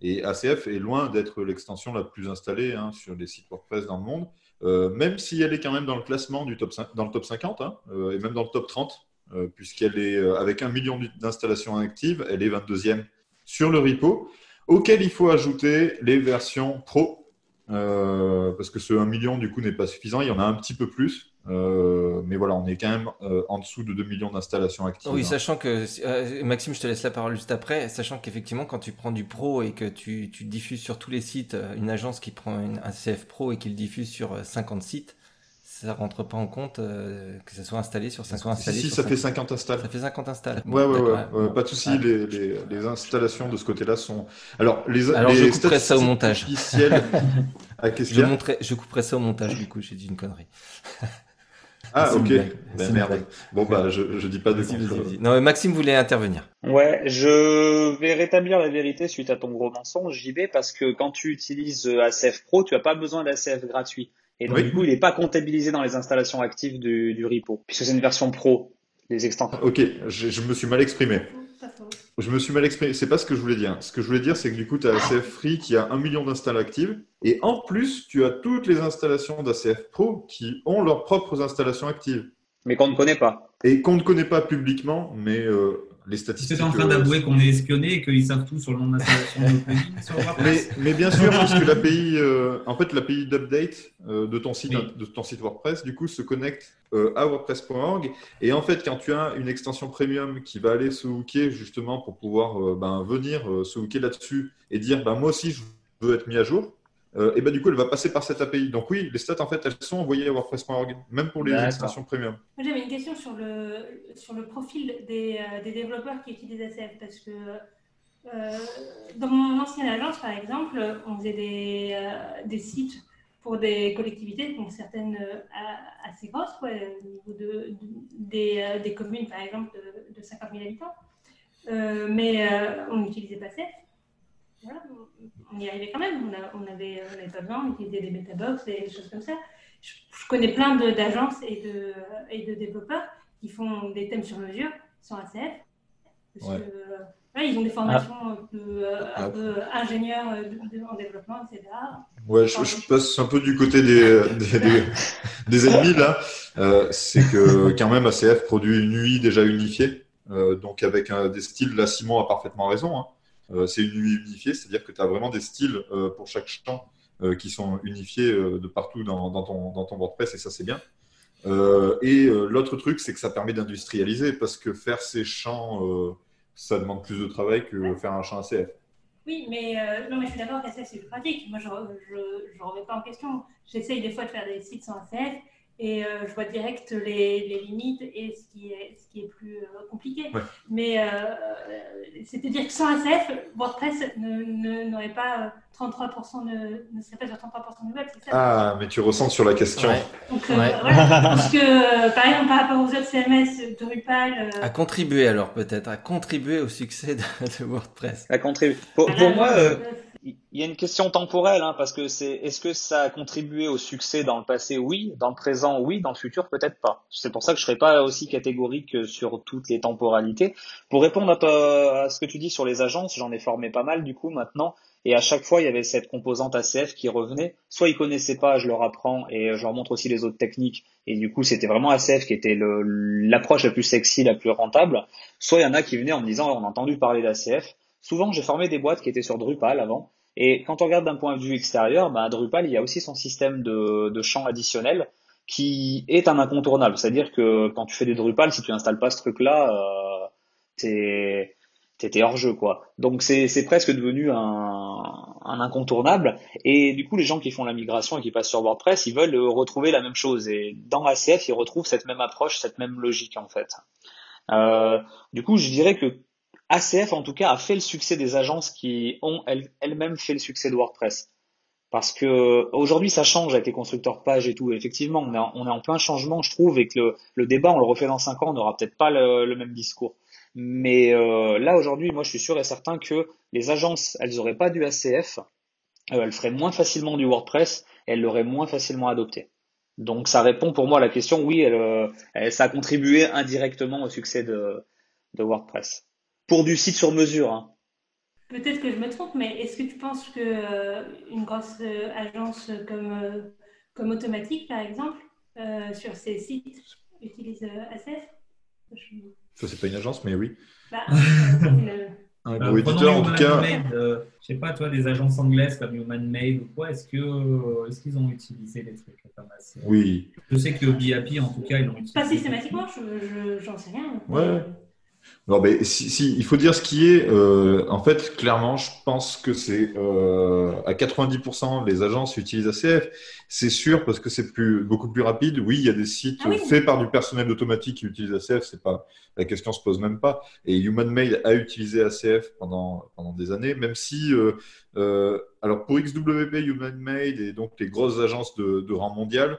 et ACF est loin d'être l'extension la plus installée hein, sur les sites WordPress dans le monde. Euh, même si elle est quand même dans le classement du top, dans le top 50, hein, euh, et même dans le top 30, euh, puisqu'elle est avec un million d'installations actives, elle est 22e sur le repo, auquel il faut ajouter les versions pro, parce que ce 1 million du coup n'est pas suffisant, il y en a un petit peu plus. Euh, mais voilà, on est quand même euh, en dessous de 2 millions d'installations actives. Oui, hein. sachant que, euh, Maxime, je te laisse la parole juste après, sachant qu'effectivement, quand tu prends du pro et que tu, tu diffuses sur tous les sites, une agence qui prend un CF pro et qui le diffuse sur 50 sites, ça rentre pas en compte que ça soit installé sur 50 installés. Si, ça fait 50 installs. Ça fait 50 installs. ouais, ouais, ouais, pas de souci. Les, les, les, installations de ce côté-là sont. Alors, les. Alors, je couperai ça au montage. ah, je, montrerai, je couperai ça au montage, du coup, j'ai dit une connerie. Ah, ok. Ben, merde. Bon, bah, je, je dis pas de Non, Maxime voulait intervenir. Ouais, je vais rétablir la vérité suite à ton gros mensonge, JB, parce que quand tu utilises ACF Pro, tu as pas besoin d'ACF gratuit. Et donc, du coup, il n'est pas comptabilisé dans les installations actives du, du repo, puisque c'est une version pro, les extensions. Ok, je, je me suis mal exprimé. Je me suis mal exprimé. C'est pas ce que je voulais dire. Ce que je voulais dire, c'est que du coup, tu as ACF Free qui a un million d'installs actives. Et en plus, tu as toutes les installations d'ACF Pro qui ont leurs propres installations actives. Mais qu'on ne connaît pas. Et qu'on ne connaît pas publiquement, mais euh, les statistiques. Tu es en train d'avouer qu'on est espionné et qu'ils savent tout sur le nom d'installation de mais, mais bien sûr, parce que l'API, euh, en fait, l'API d'update euh, de ton site, de ton site WordPress, du coup, se connecte euh, à WordPress.org. Et en fait, quand tu as une extension premium qui va aller se hooker justement pour pouvoir ben, venir se hooker là-dessus et dire, ben, moi aussi, je veux être mis à jour. Euh, et ben du coup, elle va passer par cette API. Donc oui, les stats, en fait, elles sont envoyées à WordPress.org, même pour les extensions premium. J'avais une question sur le, sur le profil des, euh, des développeurs qui utilisent ACF, parce que euh, dans mon ancienne agence, par exemple, on faisait des, des sites pour des collectivités, donc certaines assez grosses, au niveau de, des, des, communes, par exemple, de, de 50 000 habitants. mais on n'utilisait pas ACF on y arrivait quand même. On n'avait pas besoin, on utilisait des beta-box, des choses comme ça. Je, connais plein d'agences et de, et de développeurs qui font des thèmes sur mesure, sans ACF. Parce que, ils ont des formations ah. un peu ah. ingénieurs en développement, etc. Ouais, je, passe un peu du côté des, des, des, ennemis là. Euh, c'est que quand même ACF produit une UI déjà unifiée, euh, donc avec des styles. Là, Simon a parfaitement raison. Hein. Euh, c'est une UI unifiée, c'est-à-dire que tu as vraiment des styles euh, pour chaque champ euh, qui sont unifiés de partout dans, ton, dans, ton, WordPress et ça c'est bien. et l'autre truc, c'est que ça permet d'industrialiser parce que faire ces champs, ça demande plus de travail que faire un champ ACF. Oui, mais, non, mais je suis d'accord qu'ACF c'est plus pratique. Moi, je ne remets pas en question. J'essaye des fois de faire des sites sans ACF et euh, je vois direct les, les, limites et ce qui est, ce qui est plus euh, compliqué. Mais euh, c'est-à-dire que sans ACF, WordPress n'aurait pas 33%, de, ne serait pas sur 33% de web, ça? Ah, mais tu ressens sur la question. Donc, voilà, parce que, par exemple, par rapport aux autres CMS, Drupal... À contribuer alors peut-être, à contribuer au succès de, WordPress. À contribuer. Pour, moi... Il y a une question temporelle, hein, parce que c'est est-ce que ça a contribué au succès dans le passé? Oui, dans le présent oui, dans le futur peut-être pas. C'est pour ça que je serais pas aussi catégorique sur toutes les temporalités. Pour répondre à, ce que tu dis sur les agences, j'en ai formé pas mal du coup maintenant, et à chaque fois il y avait cette composante ACF qui revenait. Soit ils connaissaient pas, je leur apprends et je leur montre aussi les autres techniques, et du coup c'était vraiment ACF qui était l'approche la plus sexy, la plus rentable. Soit il y en a qui venaient en me disant on a entendu parler d'ACF Souvent, j'ai formé des boîtes qui étaient sur Drupal avant. Et quand on regarde d'un point de vue extérieur, bah, Drupal, il y a aussi son système de, de champs additionnels qui est un incontournable. C'est-à-dire que quand tu fais des Drupal, si tu installes pas ce truc-là, euh, t'es t'étais hors jeu quoi. Donc c'est presque devenu un, un, incontournable. Et du coup, les gens qui font la migration et qui passent sur WordPress, ils veulent retrouver la même chose. Et dans ACF, ils retrouvent cette même approche, cette même logique en fait. Euh, du coup, je dirais que ACF en tout cas a fait le succès des agences qui ont elles-mêmes fait le succès de WordPress. Parce que aujourd'hui ça change avec les constructeurs pages et tout. Effectivement, on est, en, on est en plein changement, je trouve, et que le, débat, on le refait dans 5 ans, on n'aura peut-être pas le, même discours. Mais euh, là aujourd'hui, moi je suis sûr et certain que les agences, elles n'auraient pas du ACF, euh, elles feraient moins facilement du WordPress, et elles l'auraient moins facilement adopté. Donc ça répond pour moi à la question, oui, elle, euh, ça a contribué indirectement au succès de WordPress pour du site sur mesure. Hein. Peut-être que je me trompe, mais est-ce que tu penses que euh, une grosse euh, agence comme, euh, comme Automatique, par exemple, sur ses sites, utilise ACF Ça, c'est pas une agence, mais oui. Bah, un gros éditeur, en tout cas. je sais pas, toi, des agences anglaises comme Human Made ou quoi, est-ce que est-ce qu'ils ont utilisé des trucs comme Oui. Je sais que BAP, en tout cas, ils l'ont utilisé. Pas systématiquement, je, j'en sais rien. Ouais. Non, mais si, si, il faut dire ce qui est. Euh, en fait, clairement, je pense que c'est euh, à 90% les agences utilisent ACF. C'est sûr parce que c'est plus beaucoup plus rapide. Oui, il y a des sites ah faits par du personnel automatique qui utilisent ACF. C'est pas la question se pose même pas. Et Human Mail a utilisé ACF pendant pendant des années, même si. Euh, alors pour XWP, Human Mail et donc les grosses agences de, de rang mondial,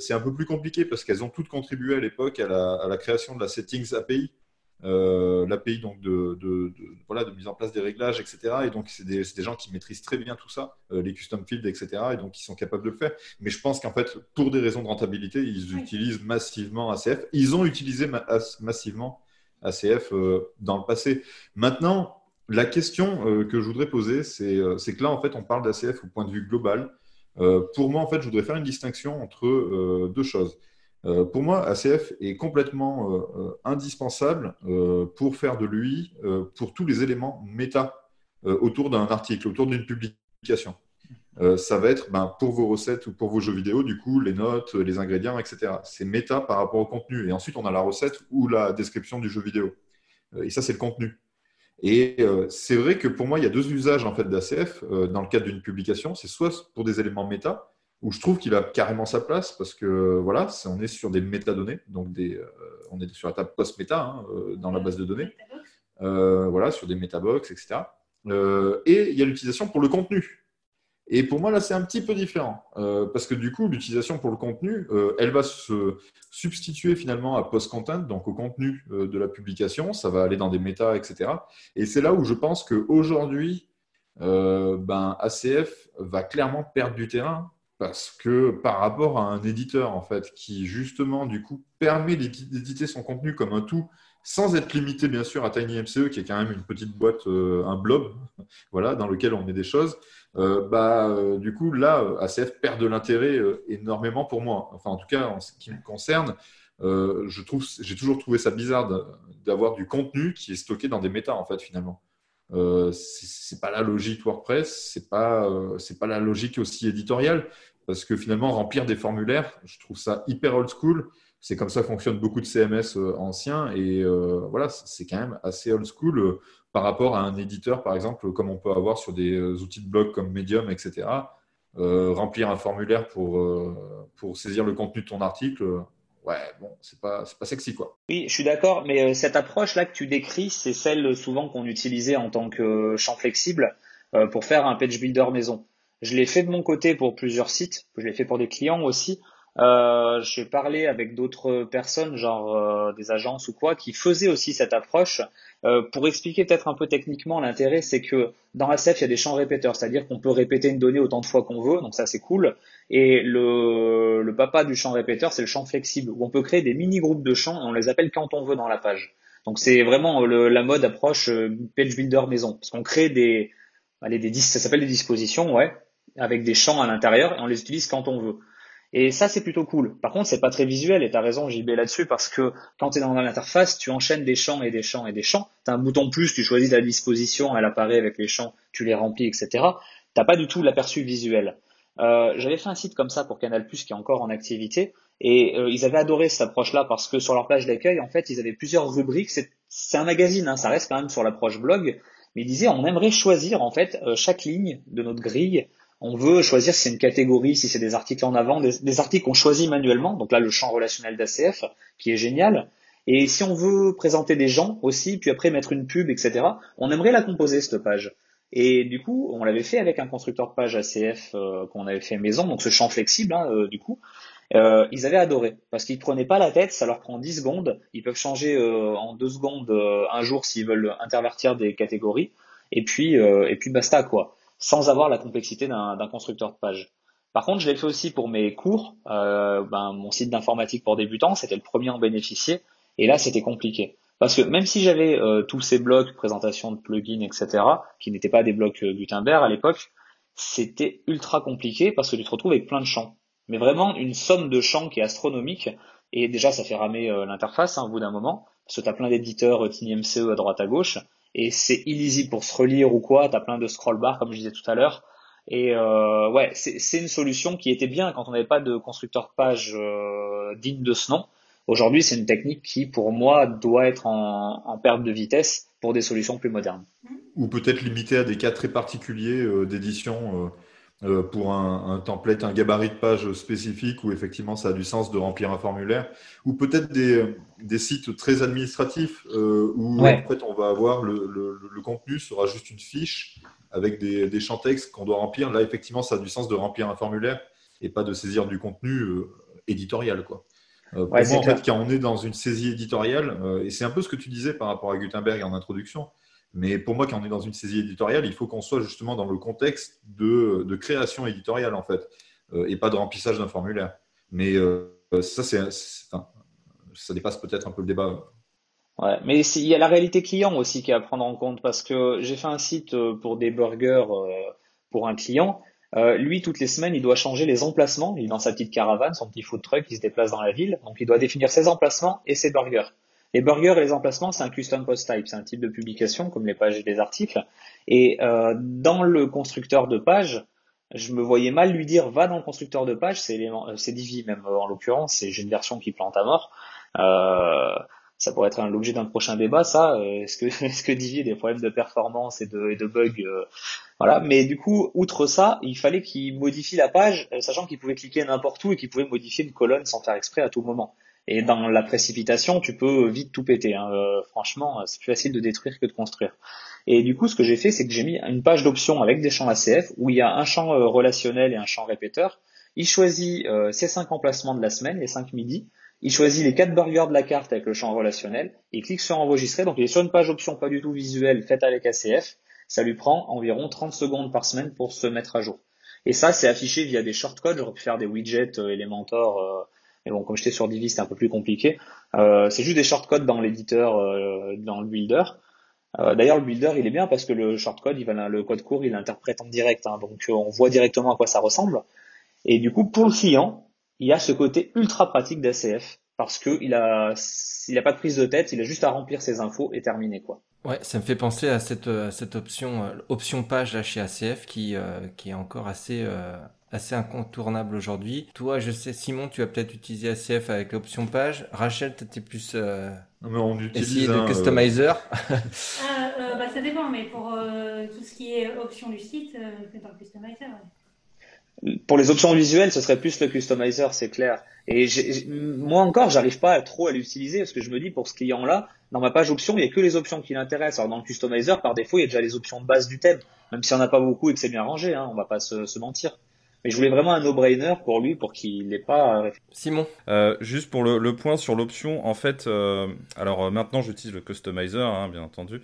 c'est un peu plus compliqué parce qu'elles ont toutes contribué à l'époque à la, à la création de la Settings API euh, l'API donc de, voilà, de mise en place des réglages, etc. Et donc, c'est des, des, gens qui maîtrisent très bien tout ça, euh, les custom fields, etc. Et donc, ils sont capables de le faire. Mais je pense qu'en fait, pour des raisons de rentabilité, ils utilisent massivement ACF. Ils ont utilisé massivement ACF euh, dans le passé. Maintenant, la question que je voudrais poser, c'est que là, en fait, on parle d'ACF au point de vue global. pour moi, en fait, je voudrais faire une distinction entre deux choses. Euh, pour moi, ACF est complètement euh, euh, indispensable pour faire de lui, pour tous les éléments méta autour d'un article, autour d'une publication. ça va être ben, pour vos recettes ou pour vos jeux vidéo, du coup, les notes, les ingrédients, etc. C'est méta par rapport au contenu. Et ensuite, on a la recette ou la description du jeu vidéo. et ça, c'est le contenu. Et c'est vrai que pour moi, il y a deux usages en fait d'ACF dans le cadre d'une publication. C'est soit pour des éléments méta, où je trouve qu'il a carrément sa place parce que voilà, on est sur des métadonnées, donc des, euh, on est sur la table post-méta hein, euh, dans la base de données, euh, voilà, sur des métabox, etc. et il y a l'utilisation pour le contenu. Et pour moi, là, c'est un petit peu différent parce que du coup, l'utilisation pour le contenu, elle va se substituer finalement à post-content, donc au contenu de la publication. Ça va aller dans des méta, etc. Et c'est là où je pense qu'aujourd'hui, ben, ACF va clairement perdre du terrain parce que par rapport à un éditeur en fait qui justement du coup permet d'éditer son contenu comme un tout sans être limité bien sûr à TinyMCE qui est quand même une petite boîte, euh, un blob, voilà, dans lequel on met des choses, euh, bah, euh, du coup là ACF perd de l'intérêt énormément pour moi. Enfin en tout cas en ce qui me concerne, je trouve, j'ai toujours trouvé ça bizarre d'avoir du contenu qui est stocké dans des méta en fait finalement. C'est pas la logique WordPress, c'est pas pas la logique aussi éditoriale parce que finalement, remplir des formulaires, je trouve ça hyper old school. C'est comme ça fonctionnent beaucoup de CMS euh, anciens. Et euh, voilà, c'est quand même assez old school euh, par rapport à un éditeur, par exemple, comme on peut avoir sur des outils de blog comme Medium, etc. remplir un formulaire pour, pour saisir le contenu de ton article, ouais, bon, c'est pas, pas sexy, quoi. Oui, je suis d'accord, mais cette approche-là que tu décris, c'est celle souvent qu'on utilisait en tant que champ flexible pour faire un page builder maison. Je l'ai fait de mon côté pour plusieurs sites, je l'ai fait pour des clients aussi. Euh, j'ai parlé avec d'autres personnes, genre euh, des agences ou quoi, qui faisaient aussi cette approche. Euh, pour expliquer peut-être un peu techniquement, l'intérêt, c'est que dans ACF, il y a des champs répéteurs, c'est-à-dire qu'on peut répéter une donnée autant de fois qu'on veut, donc ça c'est cool. Et le, le papa du champ répéteur, c'est le champ flexible, où on peut créer des mini-groupes de champs et on les appelle quand on veut dans la page. Donc c'est vraiment le, la mode approche euh, page builder maison, parce qu'on crée des, allez, des ça s'appelle des dispositions, ouais, avec des champs à l'intérieur et on les utilise quand on veut. Et ça, c'est plutôt cool. Par contre, c'est pas très visuel et tu as raison, JB, là-dessus, parce que quand tu es dans l'interface, tu enchaînes des champs et des champs et des champs. Tu as un bouton plus, tu choisis la disposition, elle apparaît avec les champs, tu les remplis, etc. T'as pas du tout l'aperçu visuel. Euh, J'avais fait un site comme ça pour Canal+, qui est encore en activité, et euh, ils avaient adoré cette approche-là parce que sur leur page d'accueil, en fait, ils avaient plusieurs rubriques. C'est un magazine, hein, ça reste quand même sur l'approche blog, mais ils disaient on aimerait choisir en fait euh, chaque ligne de notre grille on veut choisir si c'est une catégorie, si c'est des articles en avant, des, articles qu'on choisit manuellement. Donc là, le champ relationnel d'ACF, qui est génial. Et si on veut présenter des gens aussi, puis après mettre une pub, etc., on aimerait la composer, cette page. Et du coup, on l'avait fait avec un constructeur de page ACF euh, qu'on avait fait maison, donc ce champ flexible, hein, euh, du coup. Euh, ils avaient adoré parce qu'ils prenaient pas la tête, ça leur prend 10 secondes, ils peuvent changer en 2 secondes un jour s'ils veulent intervertir des catégories et puis et puis basta quoi sans avoir la complexité d'un constructeur de page. Par contre, je l'ai fait aussi pour mes cours. Euh, ben, mon site d'informatique pour débutants, c'était le premier à en bénéficier. Et là, c'était compliqué. Parce que même si j'avais euh, tous ces blocs, présentation de plugins, etc., qui n'étaient pas des blocs euh, Gutenberg à l'époque, c'était ultra compliqué parce que tu te retrouves avec plein de champs. Mais vraiment une somme de champs qui est astronomique. Et déjà, ça fait ramer l'interface hein, au bout d'un moment. Parce que tu as plein d'éditeurs TinyMCE à droite à gauche et c'est illisible pour se relire ou quoi. T'as plein de scroll bars comme je disais tout à l'heure. Et euh, ouais, c'est une solution qui était bien quand on n'avait pas de constructeur page euh, digne de ce nom. Aujourd'hui, c'est une technique qui, pour moi, doit être en, perte de vitesse pour des solutions plus modernes. Ou peut-être limité à des cas très particuliers euh, d'édition euh, pour un, un, template, un gabarit de page spécifique où effectivement ça a du sens de remplir un formulaire, ou peut-être des, des, sites très administratifs euh, où en fait on va avoir le, le, le, contenu sera juste une fiche avec des, des champs textes qu'on doit remplir. Là effectivement ça a du sens de remplir un formulaire et pas de saisir du contenu euh, éditorial quoi. pour moi, en fait, quand on est dans une saisie éditoriale, et c'est un peu ce que tu disais par rapport à Gutenberg en introduction, mais pour moi, quand on est dans une saisie éditoriale, il faut qu'on soit justement dans le contexte de, création éditoriale, en fait, et pas de remplissage d'un formulaire. Mais ça, c'est, ça dépasse peut-être un peu le débat. Ouais, mais il y a la réalité client aussi qui est à prendre en compte parce que j'ai fait un site euh, pour des burgers euh, pour un client. Euh, lui, toutes les semaines, il doit changer les emplacements. Il est dans sa petite caravane, son petit food truck, il se déplace dans la ville. Donc, il doit définir ses emplacements et ses burgers. Les burgers et les emplacements, c'est un custom post type, c'est un type de publication comme les pages et les articles. Et euh, dans le constructeur de page, je me voyais mal lui dire va dans le constructeur de page, c'est Divi même en l'occurrence, j'ai une version qui plante à mort. Euh, ça pourrait être l'objet d'un prochain débat, ça. Euh, est-ce que, que Divi a des problèmes de performance et de, et bugs euh, Voilà. Mais du coup, outre ça, il fallait qu'il modifie la page, euh, sachant qu'il pouvait cliquer n'importe où et qu'il pouvait modifier une colonne sans faire exprès à tout moment. Et dans la précipitation, tu peux vite tout péter. Hein. franchement, c'est plus facile de détruire que de construire. Et du coup, ce que j'ai fait, c'est que j'ai mis une page d'options avec des champs ACF où il y a un champ relationnel et un champ répéteur. Il choisit ses cinq emplacements de la semaine, les cinq midis il choisit les quatre burgers de la carte avec le champ relationnel, il clique sur enregistrer, donc il est sur une page option pas du tout visuelle faite avec ACF, ça lui prend environ 30 secondes par semaine pour se mettre à jour. Et ça, c'est affiché via des shortcodes, j'aurais pu faire des widgets euh, Elementor, euh, mais bon, comme j'étais sur Divi, c'était un peu plus compliqué. Euh, c'est juste des shortcodes dans l'éditeur, euh, dans le builder. D'ailleurs, le builder, il est bien parce que le shortcode, le code court, il l'interprète en direct, hein, donc on voit directement à quoi ça ressemble. Et du coup, pour le client, il y a ce côté ultra pratique d'ACF parce que il a, il a pas de prise de tête, il a juste à remplir ses infos et terminer quoi. Ouais, ça me fait penser à cette, option, euh, option page là chez ACF qui, euh, qui est encore assez, euh, assez incontournable aujourd'hui. Toi, je sais, Simon, tu as peut-être utilisé ACF avec l'option page. Rachel, tu étais plus non, mais on utilise de customizer. ah, bah, ça dépend, mais pour tout ce qui est option du site, c'est dans le customizer. Ouais pour les options visuelles, ce serait plus le customizer, c'est clair. Et moi encore, j'arrive pas trop à l'utiliser parce que je me dis pour ce client-là, dans ma page options, il n'y a que les options qui l'intéressent. Alors dans le customizer, par défaut, il y a déjà les options de base du thème, même si on n'a pas beaucoup et que c'est bien rangé, hein, on va pas se, se mentir. Mais je voulais vraiment un no-brainer pour lui, pour qu'il n'ait pas. Euh, Simon. Euh, juste pour le, le, point sur l'option, en fait, euh, alors euh, maintenant j'utilise le customizer, hein, bien entendu,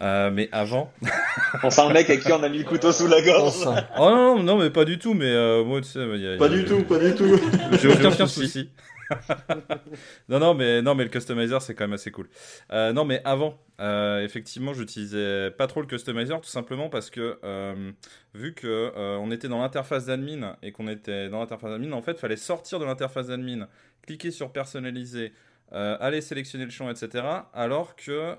euh, mais avant. on sent un mec à qui on a mis le couteau sous la gorge. oh non, non, mais pas du tout, mais moi tu sais, il y a, pas du tout, pas du tout. J'ai aucun souci. non, non, mais non, mais le customizer c'est quand même assez cool. Euh, non, mais avant, euh, effectivement, j'utilisais pas trop le customizer tout simplement parce que euh, vu que on était dans l'interface d'admin et qu'on était dans l'interface d'admin, en fait, fallait sortir de l'interface d'admin, cliquer sur personnaliser. aller sélectionner le champ, etc. Alors que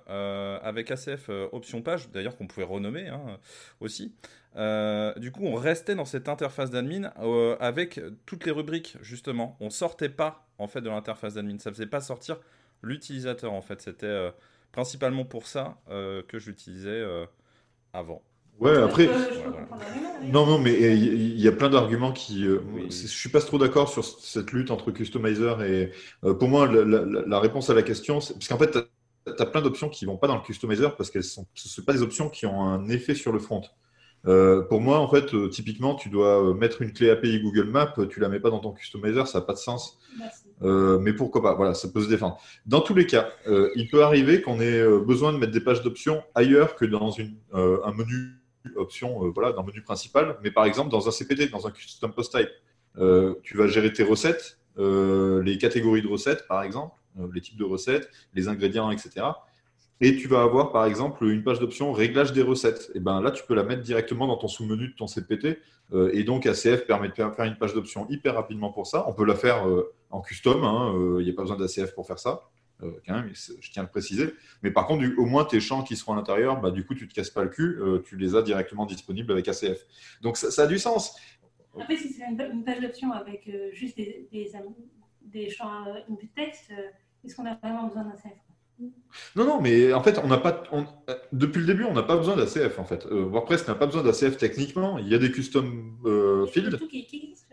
avec ACF option page, d'ailleurs qu'on pouvait renommer hein, aussi, euh, du coup, on restait dans cette interface d'admin euh, avec toutes les rubriques, justement. On sortait pas, en fait, de l'interface d'admin. Ça faisait pas sortir l'utilisateur, en fait. C'était euh, principalement pour ça que j'utilisais avant. Ouais, après. Non, non, mais il y, a plein d'arguments qui. Je suis pas trop d'accord sur cette lutte entre customizer et. pour moi, la, réponse à la question, c'est. Parce qu'en fait, tu as, plein d'options qui vont pas dans le customizer parce qu'elles sont. Ce sont pas des options qui ont un effet sur le front. Euh, pour moi, en fait, euh, typiquement, tu dois euh, mettre une clé API Google Maps, tu la mets pas dans ton customizer, ça n'a pas de sens. mais pourquoi pas Voilà, ça peut se défendre. Dans tous les cas, il peut arriver qu'on ait besoin de mettre des pages d'options ailleurs que dans une, un menu option, voilà, dans le menu principal. Mais par exemple, dans un CPD, dans un custom post type, tu vas gérer tes recettes, les catégories de recettes, par exemple, les types de recettes, les ingrédients, etc et tu vas avoir par exemple une page d'options réglage des recettes. Et ben là, tu peux la mettre directement dans ton sous-menu de ton CPT. Euh, et donc ACF permet de faire une page d'options hyper rapidement pour ça. On peut la faire euh, en custom, hein, euh, il n'y a pas besoin d'ACF pour faire ça. quand même, je tiens à le préciser. Mais par contre, au moins tes champs qui seront à l'intérieur, bah, du coup, tu ne te casses pas le cul, tu les as directement disponibles avec ACF. Donc ça, a du sens. Après, si c'est une, page d'options avec juste des, des champs de texte, est-ce qu'on a vraiment besoin d'ACF non, non, mais en fait, on n'a pas, depuis le début, on n'a pas besoin d'ACF. En fait, euh, WordPress n'a pas besoin d'ACF techniquement. Il y a des custom euh, fields.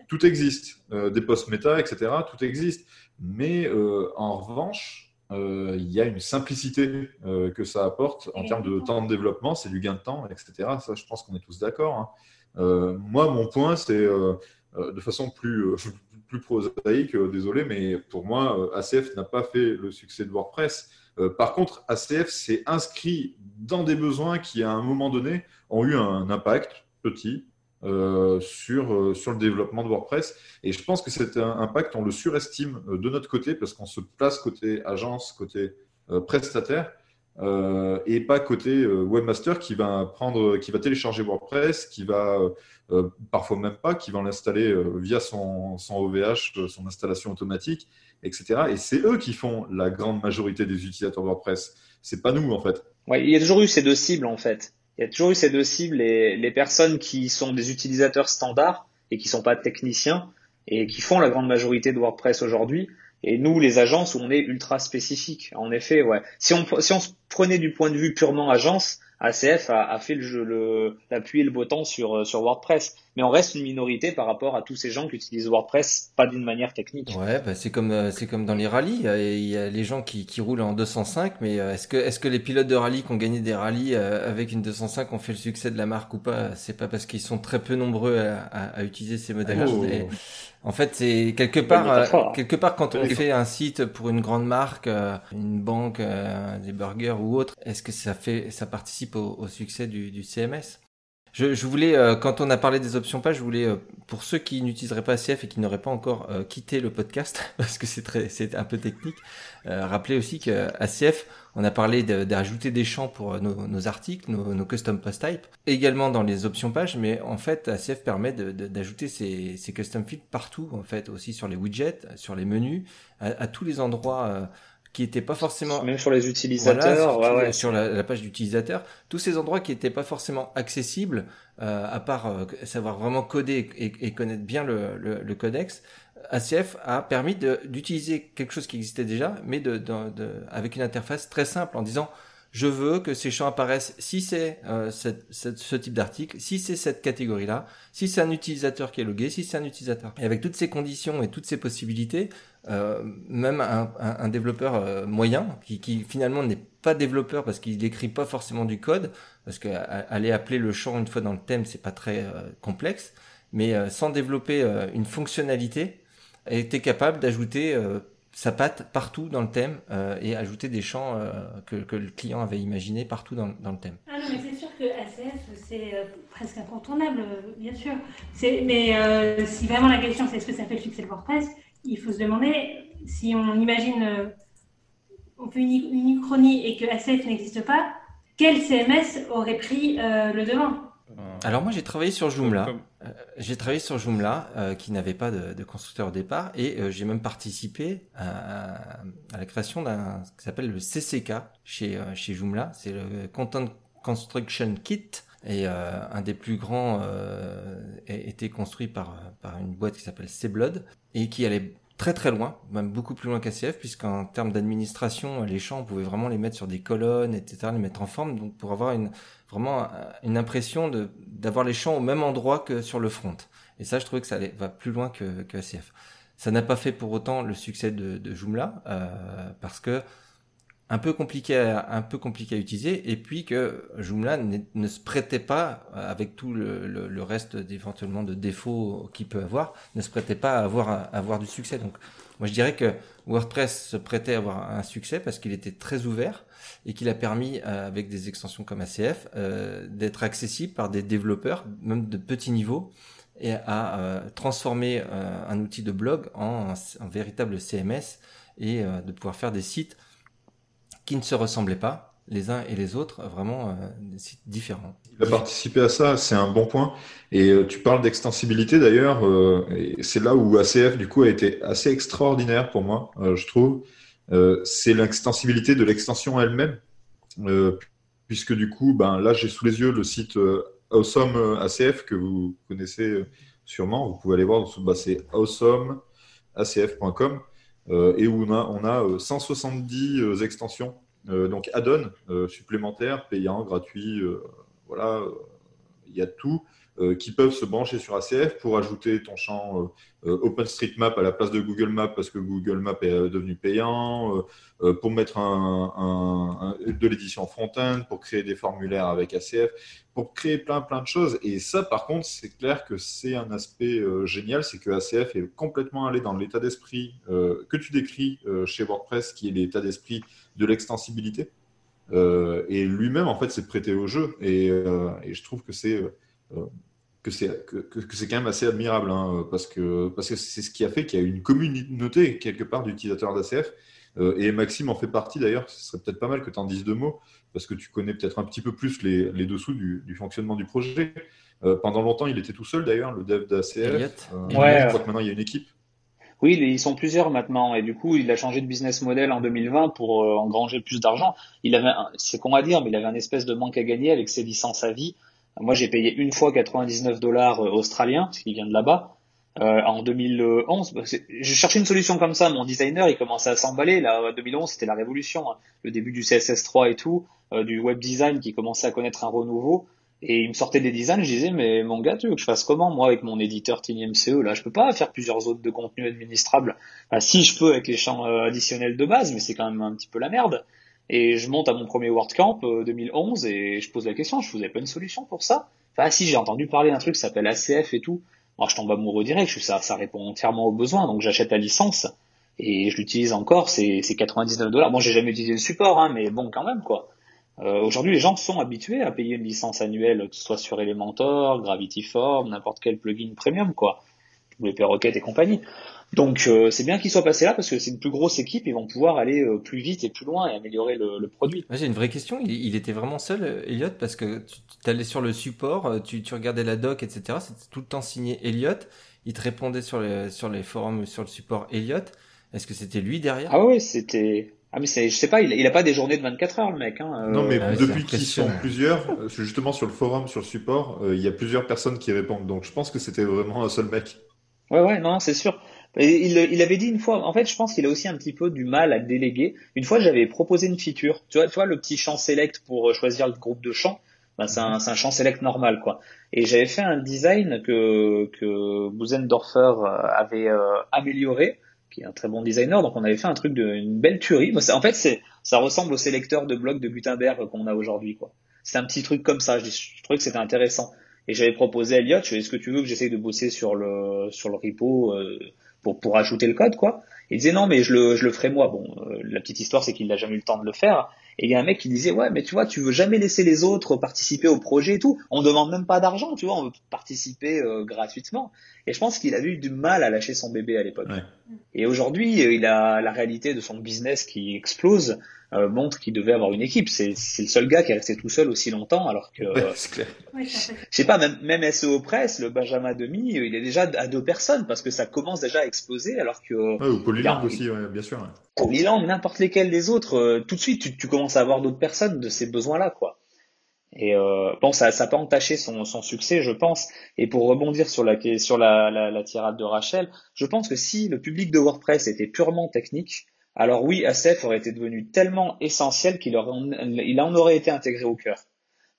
Tout, existe, euh, des posts méta, etc. Tout existe. Mais en revanche, il y a une simplicité que ça apporte en termes de temps de développement. C'est du gain de temps, etc. Ça, je pense qu'on est tous d'accord. Hein. moi, mon point, c'est de façon plus, plus prosaïque, désolé, mais pour moi, ACF n'a pas fait le succès de WordPress. Par contre, ACF s'est inscrit dans des besoins qui, à un moment donné, ont eu un impact petit, euh, sur, euh, sur le développement de WordPress. Et je pense que cet impact, on le surestime euh, de notre côté parce qu'on se place côté agence, côté prestataire. et pas côté webmaster qui va prendre, qui va télécharger WordPress, qui va parfois même pas, qui va l'installer via son, OVH, son installation automatique, etc. Et c'est eux qui font la grande majorité des utilisateurs WordPress. C'est pas nous en fait. Ouais, il y a toujours eu ces deux cibles en fait il y a toujours eu ces deux cibles, les, les personnes qui sont des utilisateurs standards et qui sont pas techniciens et qui font la grande majorité de WordPress aujourd'hui. Et nous, les agences, où on est ultra spécifique. En effet, ouais. Si on, si on se prenait du point de vue purement agence, ACF a, fait le le, l'appui et le beau temps sur, sur WordPress mais on reste une minorité par rapport à tous ces gens qui utilisent WordPress pas d'une manière technique. Ouais, bah c'est comme euh, c'est comme dans les rallyes, il y a les gens qui, qui roulent en 205, mais euh, est-ce que est-ce que les pilotes de rallye qui ont gagné des rallyes euh, avec une 205 ont fait le succès de la marque ou pas? C'est pas parce qu'ils sont très peu nombreux à, à, utiliser ces modèles. Oh. En fait, c'est quelque part, quelque part quand on fait un site pour une grande marque, une banque, des burgers ou autre, est-ce que ça fait, ça participe au, au succès du, du CMS je, voulais, euh, quand on a parlé des options pages, je voulais, euh, pour ceux qui n'utiliseraient pas ACF et qui n'auraient pas encore euh, quitté le podcast, parce que c'est très, c'est un peu technique, rappeler aussi que ACF, on a parlé d'ajouter des champs pour nos, articles, nos, custom post type, également dans les options pages, mais en fait, ACF permet d'ajouter ces, custom fields partout, en fait, aussi sur les widgets, sur les menus, à tous les endroits qui n'étaient pas forcément même sur les utilisateurs, sur, ouais, sur la, page d'utilisateur, tous ces endroits qui n'étaient pas forcément accessibles, euh, à part euh, savoir vraiment coder et, et connaître bien le, le, le, codex. ACF a permis d'utiliser quelque chose qui existait déjà, mais de, de, de, avec une interface très simple en disant je veux que ces champs apparaissent si c'est euh, ce type d'article, si c'est cette catégorie-là, si c'est un utilisateur qui est logué, si c'est un utilisateur. Et avec toutes ces conditions et toutes ces possibilités, euh, même un, développeur euh, moyen, qui, finalement n'est pas développeur parce qu'il n'écrit pas forcément du code, parce que aller appeler le champ une fois dans le thème, c'est pas très complexe, mais sans développer une fonctionnalité, était capable d'ajouter sa patte partout dans le thème euh, et ajouter des champs euh, que, le client avait imaginé partout dans, dans le thème. Ah non, mais c'est sûr que ACF, c'est euh, presque incontournable, bien sûr. Mais si vraiment la question c'est est-ce que ça fait le succès de WordPress, il faut se demander si on imagine, on fait une, une uchronie et que ACF n'existe pas, quel CMS aurait pris le devant? Alors moi j'ai travaillé sur Joomla. Euh, j'ai travaillé sur Joomla euh, qui n'avait pas de, de, constructeur au départ et j'ai même participé à, à la création d'un ce qui s'appelle le CCK chez chez Joomla. C'est le Content Construction Kit et un des plus grands a été construit par par une boîte qui s'appelle Cblood et qui allait très très loin, même beaucoup plus loin qu'ACF, puisqu'en termes d'administration, les champs, on pouvait vraiment les mettre sur des colonnes, etc., les mettre en forme, donc pour avoir une, vraiment une impression de d'avoir les champs au même endroit que sur le front. Et ça, je trouvais que ça allait, va plus loin que, que ACF. Ça n'a pas fait pour autant le succès de, Joomla, euh, parce que un peu compliqué à, un peu compliqué à utiliser et puis que Joomla ne se prêtait pas avec tout le, le, le reste éventuellement de défauts qu'il peut avoir ne se prêtait pas à avoir à avoir du succès donc moi je dirais que WordPress se prêtait à avoir un succès parce qu'il était très ouvert et qu'il a permis euh, avec des extensions comme ACF euh, d'être accessible par des développeurs même de petits niveaux et à euh, transformer un outil de blog en un, véritable CMS et de pouvoir faire des sites qui ne se ressemblaient pas les uns et les autres, vraiment euh, différents. Il a participé à ça, c'est un bon point. Et euh, tu parles d'extensibilité d'ailleurs, euh, c'est là où ACF du coup a été assez extraordinaire pour moi, je trouve. C'est l'extensibilité de l'extension elle-même, puisque du coup, ben là j'ai sous les yeux le site Awesome ACF que vous connaissez sûrement. Vous pouvez aller voir, bah, c'est awesomeacf.com et où on a, on a 170 extensions donc add-on euh, supplémentaire, payant, gratuit, euh, voilà, il y a tout. euh, qui peuvent se brancher sur ACF pour ajouter ton champ OpenStreetMap à la place de Google Maps parce que Google Maps est devenu payant, pour mettre un, de l'édition front-end, pour créer des formulaires avec ACF, pour créer plein plein de choses. Et ça, par contre, c'est clair que c'est un aspect génial, c'est que ACF est complètement allé dans l'état d'esprit que tu décris chez WordPress, qui est l'état d'esprit de l'extensibilité. Euh, et lui-même, en fait, s'est prêté au jeu. Et, euh, je trouve que c'est euh, que c'est que, que c'est quand même assez admirable, hein, parce que parce que c'est ce qui a fait qu'il y a une communauté quelque part d'utilisateurs d'ACF. et Maxime en fait partie d'ailleurs. Ce serait peut-être pas mal que tu en dises deux mots, parce que tu connais peut-être un petit peu plus les, les dessous du, du, fonctionnement du projet. pendant longtemps, il était tout seul d'ailleurs, le dev d'ACF. ouais, je crois que maintenant il y a une équipe. Oui, ils sont plusieurs maintenant et du coup, il a changé de business model en 2020 pour euh, engranger plus d'argent. Il avait, c'est con à dire, mais il avait un espèce de manque à gagner avec ses licences à vie. Moi, j'ai payé une fois 99 dollars euh, australiens, ce qui vient de là-bas. Euh, en 2011, bah, je cherchais une solution comme ça. Mon designer, il commençait à s'emballer. Là, 2011, c'était la révolution, hein. le début du CSS3 et tout, du web design qui commençait à connaître un renouveau. Et il me sortait des designs, je disais, mais mon gars, tu veux que je fasse comment, moi, avec mon éditeur TinyMCE, là, je peux pas faire plusieurs zones de contenu administrable. si, je peux avec les champs euh, additionnels de base, mais c'est quand même un petit peu la merde. Et je monte à mon premier WordCamp 2011 euh, et je pose la question, je vous pas une solution pour ça? Enfin, si, j'ai entendu parler d'un truc qui s'appelle ACF et tout. Moi, je tombe amoureux direct, je, ça, ça répond entièrement aux besoins, donc j'achète la licence et je l'utilise encore, c'est 99 dollars. Bon, j'ai jamais utilisé le support, hein, mais bon, quand même, quoi. Euh, Aujourd'hui, les gens sont habitués à payer une licence annuelle, que ce soit sur Elementor, Gravity Form, n'importe quel plugin premium, quoi, WP Rocket et compagnie. Donc, euh, c'est bien qu'ils soient passés là parce que c'est une plus grosse équipe, ils vont pouvoir aller euh, plus vite et plus loin et améliorer le, le produit. J'ai une vraie question. Il, était vraiment seul, Elliot, parce que tu allais sur le support, euh, tu, tu regardais la doc, etc. C'était tout le temps signé Elliot. Il te répondait sur les, sur les forums, sur le support Elliot. Est-ce que c'était lui derrière? Ah oui, c'était ah mais je sais pas, il, il a pas des journées de 24 heures le mec. Hein, euh. Non mais ah depuis qu'ils sont plusieurs, euh, justement sur le forum, sur le support, euh, il y a plusieurs personnes qui répondent. Donc je pense que c'était vraiment un seul mec. Ouais ouais non c'est sûr. Il, il, avait dit une fois, en fait je pense qu'il a aussi un petit peu du mal à déléguer. Une fois j'avais proposé une feature, tu vois, tu vois le petit champ select pour choisir le groupe de champs, ben, c'est un, un, champ select normal quoi. Et j'avais fait un design que que Busendorfer avait amélioré qui est un très bon designer. Donc on avait fait un truc de une belle tuerie. En fait, c'est ça ressemble au sélecteur de blocs de Gutenberg qu'on a aujourd'hui, quoi. C'est un petit truc comme ça. Je, je trouvais que c'était intéressant. Et j'avais proposé à Elliot, est-ce que tu veux que j'essaye de bosser sur le sur le repo euh, pour pour ajouter le code, quoi? Il disait non, mais je le je le ferai moi. Bon, euh, la petite histoire, c'est qu'il n'a jamais eu le temps de le faire. Et il y a un mec qui disait ouais mais tu vois tu veux jamais laisser les autres participer au projet et tout. On demande même pas d'argent, tu vois, on veut participer euh, gratuitement. Et je pense qu'il a eu du mal à lâcher son bébé à l'époque. Et aujourd'hui euh, il a la réalité de son business qui explose euh, montre qu'il devait avoir une équipe. C'est le seul gars qui est resté tout seul aussi longtemps alors que clair. je sais pas même même SEO Press le Benjamin Demi il est déjà à deux personnes parce que ça commence déjà à exploser alors que ouais, ou Polyland aussi bien sûr. Polyland n'importe lesquels des autres tout de suite tu, tu commences à avoir d'autres personnes de ces besoins-là, quoi. Et euh, bon, ça, ça peut entacher son, succès, je pense. Et pour rebondir sur la sur la, tirade de Rachel, je pense que si le public de WordPress était purement technique, alors oui, ACF aurait été devenu tellement essentiel qu'il il en aurait été intégré au cœur.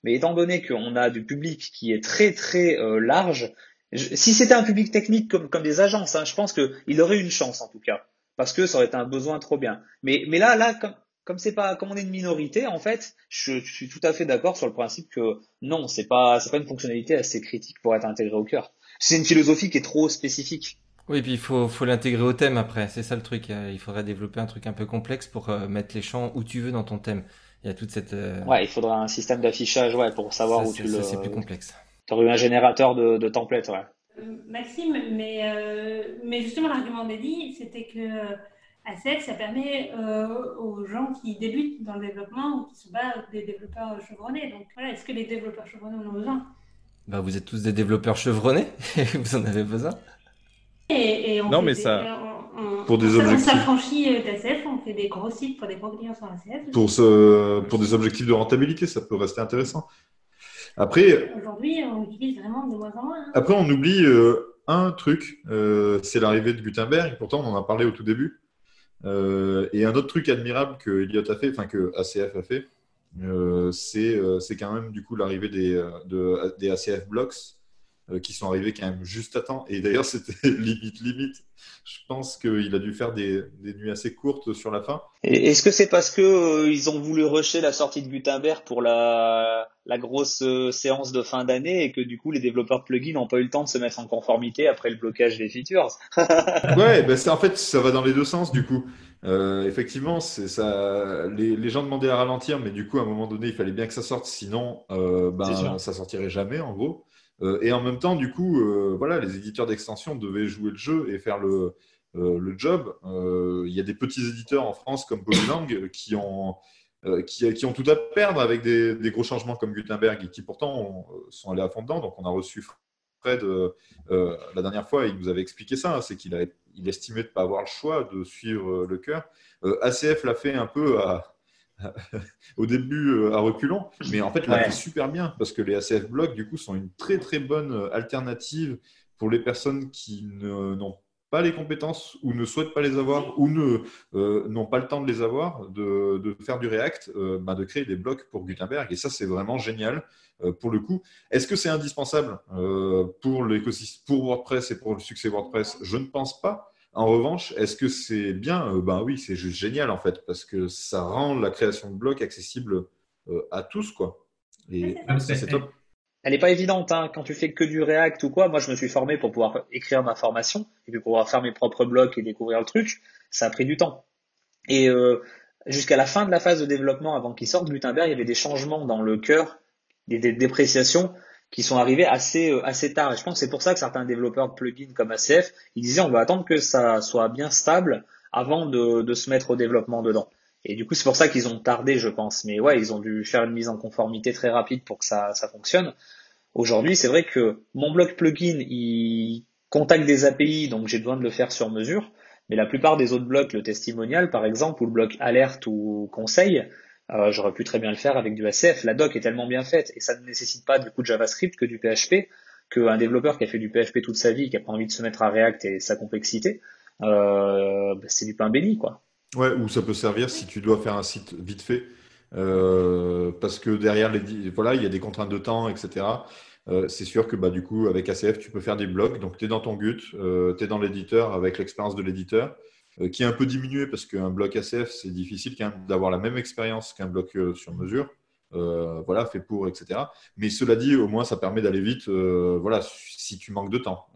Mais étant donné qu'on a du public qui est très très euh, large, si c'était un public technique comme, comme des agences, hein, je pense qu'il aurait une chance en tout cas, parce que ça aurait été un besoin trop bien. Mais, mais là, là, comme, comme c'est pas comme on est une minorité en fait, je, suis tout à fait d'accord sur le principe que non, c'est pas c'est pas une fonctionnalité assez critique pour être intégrée au cœur. C'est une philosophie qui est trop spécifique. Oui, puis il faut faut l'intégrer au thème après, c'est ça le truc. Euh, il faudrait développer un truc un peu complexe pour euh, mettre les champs où tu veux dans ton thème. Il y a toute cette euh, Ouais, il faudra un système d'affichage ouais pour savoir où tu le c'est plus complexe. Tu aurais un générateur de, de templates, ouais. Maxime, mais mais justement l'argument d'Eddie, c'était que ACF, ça permet euh, aux gens qui débutent dans le développement ou qui sont pas des développeurs chevronnés. Donc voilà, est-ce que les développeurs chevronnés en ont besoin? Bah, Vous êtes tous des développeurs chevronnés vous en avez besoin et, Non, mais ça. pour des objectifs. On s'affranchit euh, d'ACF, on fait des gros sites pour des gros clients sur ACF. Pour, ce, pour des objectifs de rentabilité, ça peut rester intéressant. Après. Aujourd'hui, on utilise vraiment de moins en moins. Hein. Après, on oublie euh, un truc, c'est l'arrivée de Gutenberg. Pourtant, on en a parlé au tout début. Euh, et un autre truc admirable que a fait, enfin que ACF a fait, euh, euh, c'est quand même du coup l'arrivée des, de, des ACF blocks qui sont arrivés quand même juste à temps. Et d'ailleurs, c'était limite, limite. Je pense qu'il a dû faire des, des, nuits assez courtes sur la fin. Est-ce que c'est parce que euh, ils ont voulu rusher la sortie de Gutenberg pour la, la grosse euh, séance de fin d'année et que du coup les développeurs de plugins n'ont pas eu le temps de se mettre en conformité après le blocage des features? Ouais, ben en fait ça va dans les deux sens du coup. Euh, effectivement, c'est ça. Les, les, gens demandaient à ralentir, mais du coup à un moment donné il fallait bien que ça sorte, sinon euh, ben, ça sortirait jamais en gros. Euh, et en même temps, du coup, euh, voilà, les éditeurs d'extension devaient jouer le jeu et faire le, euh, le job. Il y a des petits éditeurs en France comme Polylang qui ont qui, ont tout à perdre avec des, des, gros changements comme Gutenberg et qui pourtant sont allés à fond dedans. Donc on a reçu Fred la dernière fois, il nous avait expliqué ça, hein, c'est qu'il il estimait de ne pas avoir le choix de suivre le cœur. ACF l'a fait un peu à, au début euh, à reculons, mais en fait, il fait super bien parce que les ACF blocs, du coup, sont une très très bonne euh, alternative pour les personnes qui n'ont pas les compétences ou ne souhaitent pas les avoir ou ne euh, n'ont pas le temps de les avoir, de, de faire du React, bah, de créer des blocs pour Gutenberg. Et ça, c'est vraiment génial pour le coup. Est-ce que c'est indispensable pour l'écosystème, pour WordPress et pour le succès WordPress? Je ne pense pas. En revanche, est-ce que c'est bien? Euh, Ben oui, c'est juste génial en fait, parce que ça rend la création de blocs accessible euh, à tous, quoi. Et c'est top. Elle n'est pas évidente hein. quand tu fais que du React ou quoi. Moi, je me suis formé pour pouvoir écrire ma formation et puis pouvoir faire mes propres blocs et découvrir le truc. Ça a pris du temps. Et euh, jusqu'à la fin de la phase de développement, avant qu'il sorte Gutenberg, il y avait des changements dans le cœur, des dépréciations qui sont arrivés assez euh, assez tard. Et je pense que c'est pour ça que certains développeurs de plugins comme ACF, ils disaient on va attendre que ça soit bien stable avant de, de se mettre au développement dedans. Et du coup, c'est pour ça qu'ils ont tardé, je pense. Mais ouais, ils ont dû faire une mise en conformité très rapide pour que ça, ça fonctionne. Aujourd'hui, c'est vrai que mon bloc plugin, il contacte des API, donc j'ai besoin de le faire sur mesure. Mais la plupart des autres blocs, le testimonial par exemple, ou le bloc alerte ou conseil, euh, j'aurais pu très bien le faire avec du ACF. La doc est tellement bien faite et ça ne nécessite pas du coup de JavaScript que du PHP, qu'un développeur qui a fait du PHP toute sa vie, qui a pas envie de se mettre à React et sa complexité, euh, bah, c'est du pain béni quoi. Ouais, ou ça peut servir si tu dois faire un site vite fait, euh, parce que derrière voilà, il y a des contraintes de temps, etc. C'est sûr que bah, du coup, avec ACF, tu peux faire des blocs. Donc, tu es dans ton Gut, euh, tu es dans l'éditeur avec l'expérience de l'éditeur. Euh, qui est un peu diminué parce qu'un bloc ACF, c'est difficile d'avoir la même expérience qu'un bloc euh, sur mesure. Euh, voilà, fait pour, etc. Mais cela dit, au moins, ça permet d'aller vite. voilà, si tu manques de temps,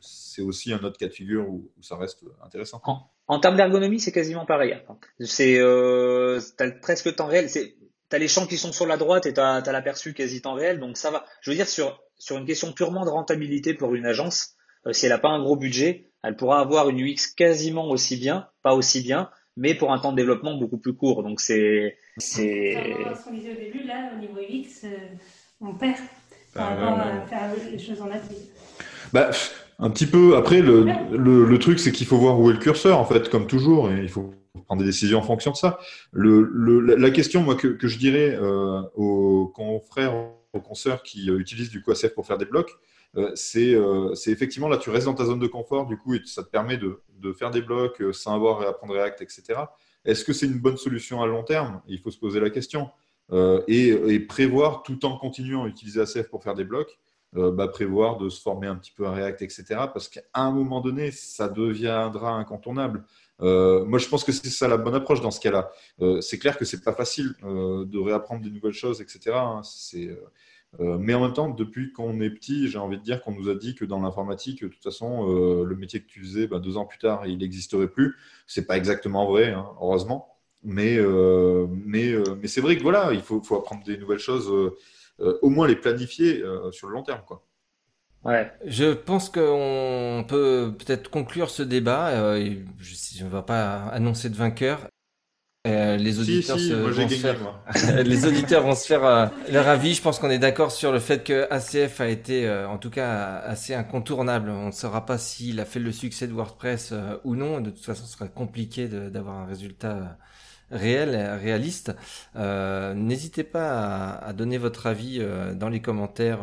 c'est aussi un autre cas de figure où, ça reste intéressant. En, termes d'ergonomie, c'est quasiment pareil. C'est, euh, as presque le temps réel. C'est, as les champs qui sont sur la droite et tu as, l'aperçu quasi temps réel, donc ça va. Je veux dire sur sur une question purement de rentabilité pour une agence, si elle n'a pas un gros budget, elle pourra avoir une UX quasiment aussi bien, pas aussi bien, mais pour un temps de développement beaucoup plus court. Donc c'est c'est. Ce qu'on disait au début là, au niveau UX, euh, on perd par bah, rapport à faire les choses en appli. Bah, un petit peu. Après, le, le, le truc, c'est qu'il faut voir où est le curseur, en fait, comme toujours, et il faut prendre des décisions en fonction de ça. Le, la question, moi, que, que je dirais euh, aux confrères, aux consoeurs qui euh, utilisent du QSF pour faire des blocs, c'est effectivement là, tu restes dans ta zone de confort, du coup, et ça te permet de, faire des blocs euh, sans avoir à apprendre React, etc. Est-ce que c'est une bonne solution à long terme? Il faut se poser la question. et, prévoir, tout en continuant à utiliser ACF pour faire des blocs, bah, prévoir de se former un petit peu à React, etc. Parce qu'à un moment donné, ça deviendra incontournable. moi, je pense que c'est ça la bonne approche dans ce cas-là. c'est clair que c'est pas facile de réapprendre des nouvelles choses, etc. Hein. C'est euh, mais en même temps, depuis qu'on est petit, j'ai envie de dire qu'on nous a dit que dans l'informatique, de toute façon, euh, le métier que tu faisais, bah, deux ans plus tard, il n'existerait plus. C'est pas exactement vrai, hein, heureusement. Mais, euh, mais, mais c'est vrai que voilà, il faut, faut, apprendre des nouvelles choses, au moins les planifier sur le long terme. Quoi. Ouais. Je pense qu'on peut peut-être conclure ce débat. je ne vais pas annoncer de vainqueur. Euh, les auditeurs vont se faire, les auditeurs vont se faire euh, leur avis. Je pense qu'on est d'accord sur le fait que ACF a été, euh, en tout cas, assez incontournable. On ne saura pas s'il a fait le succès de WordPress ou non. De toute façon, ce sera compliqué d'avoir un résultat réel, réaliste. N'hésitez pas à, donner votre avis dans les commentaires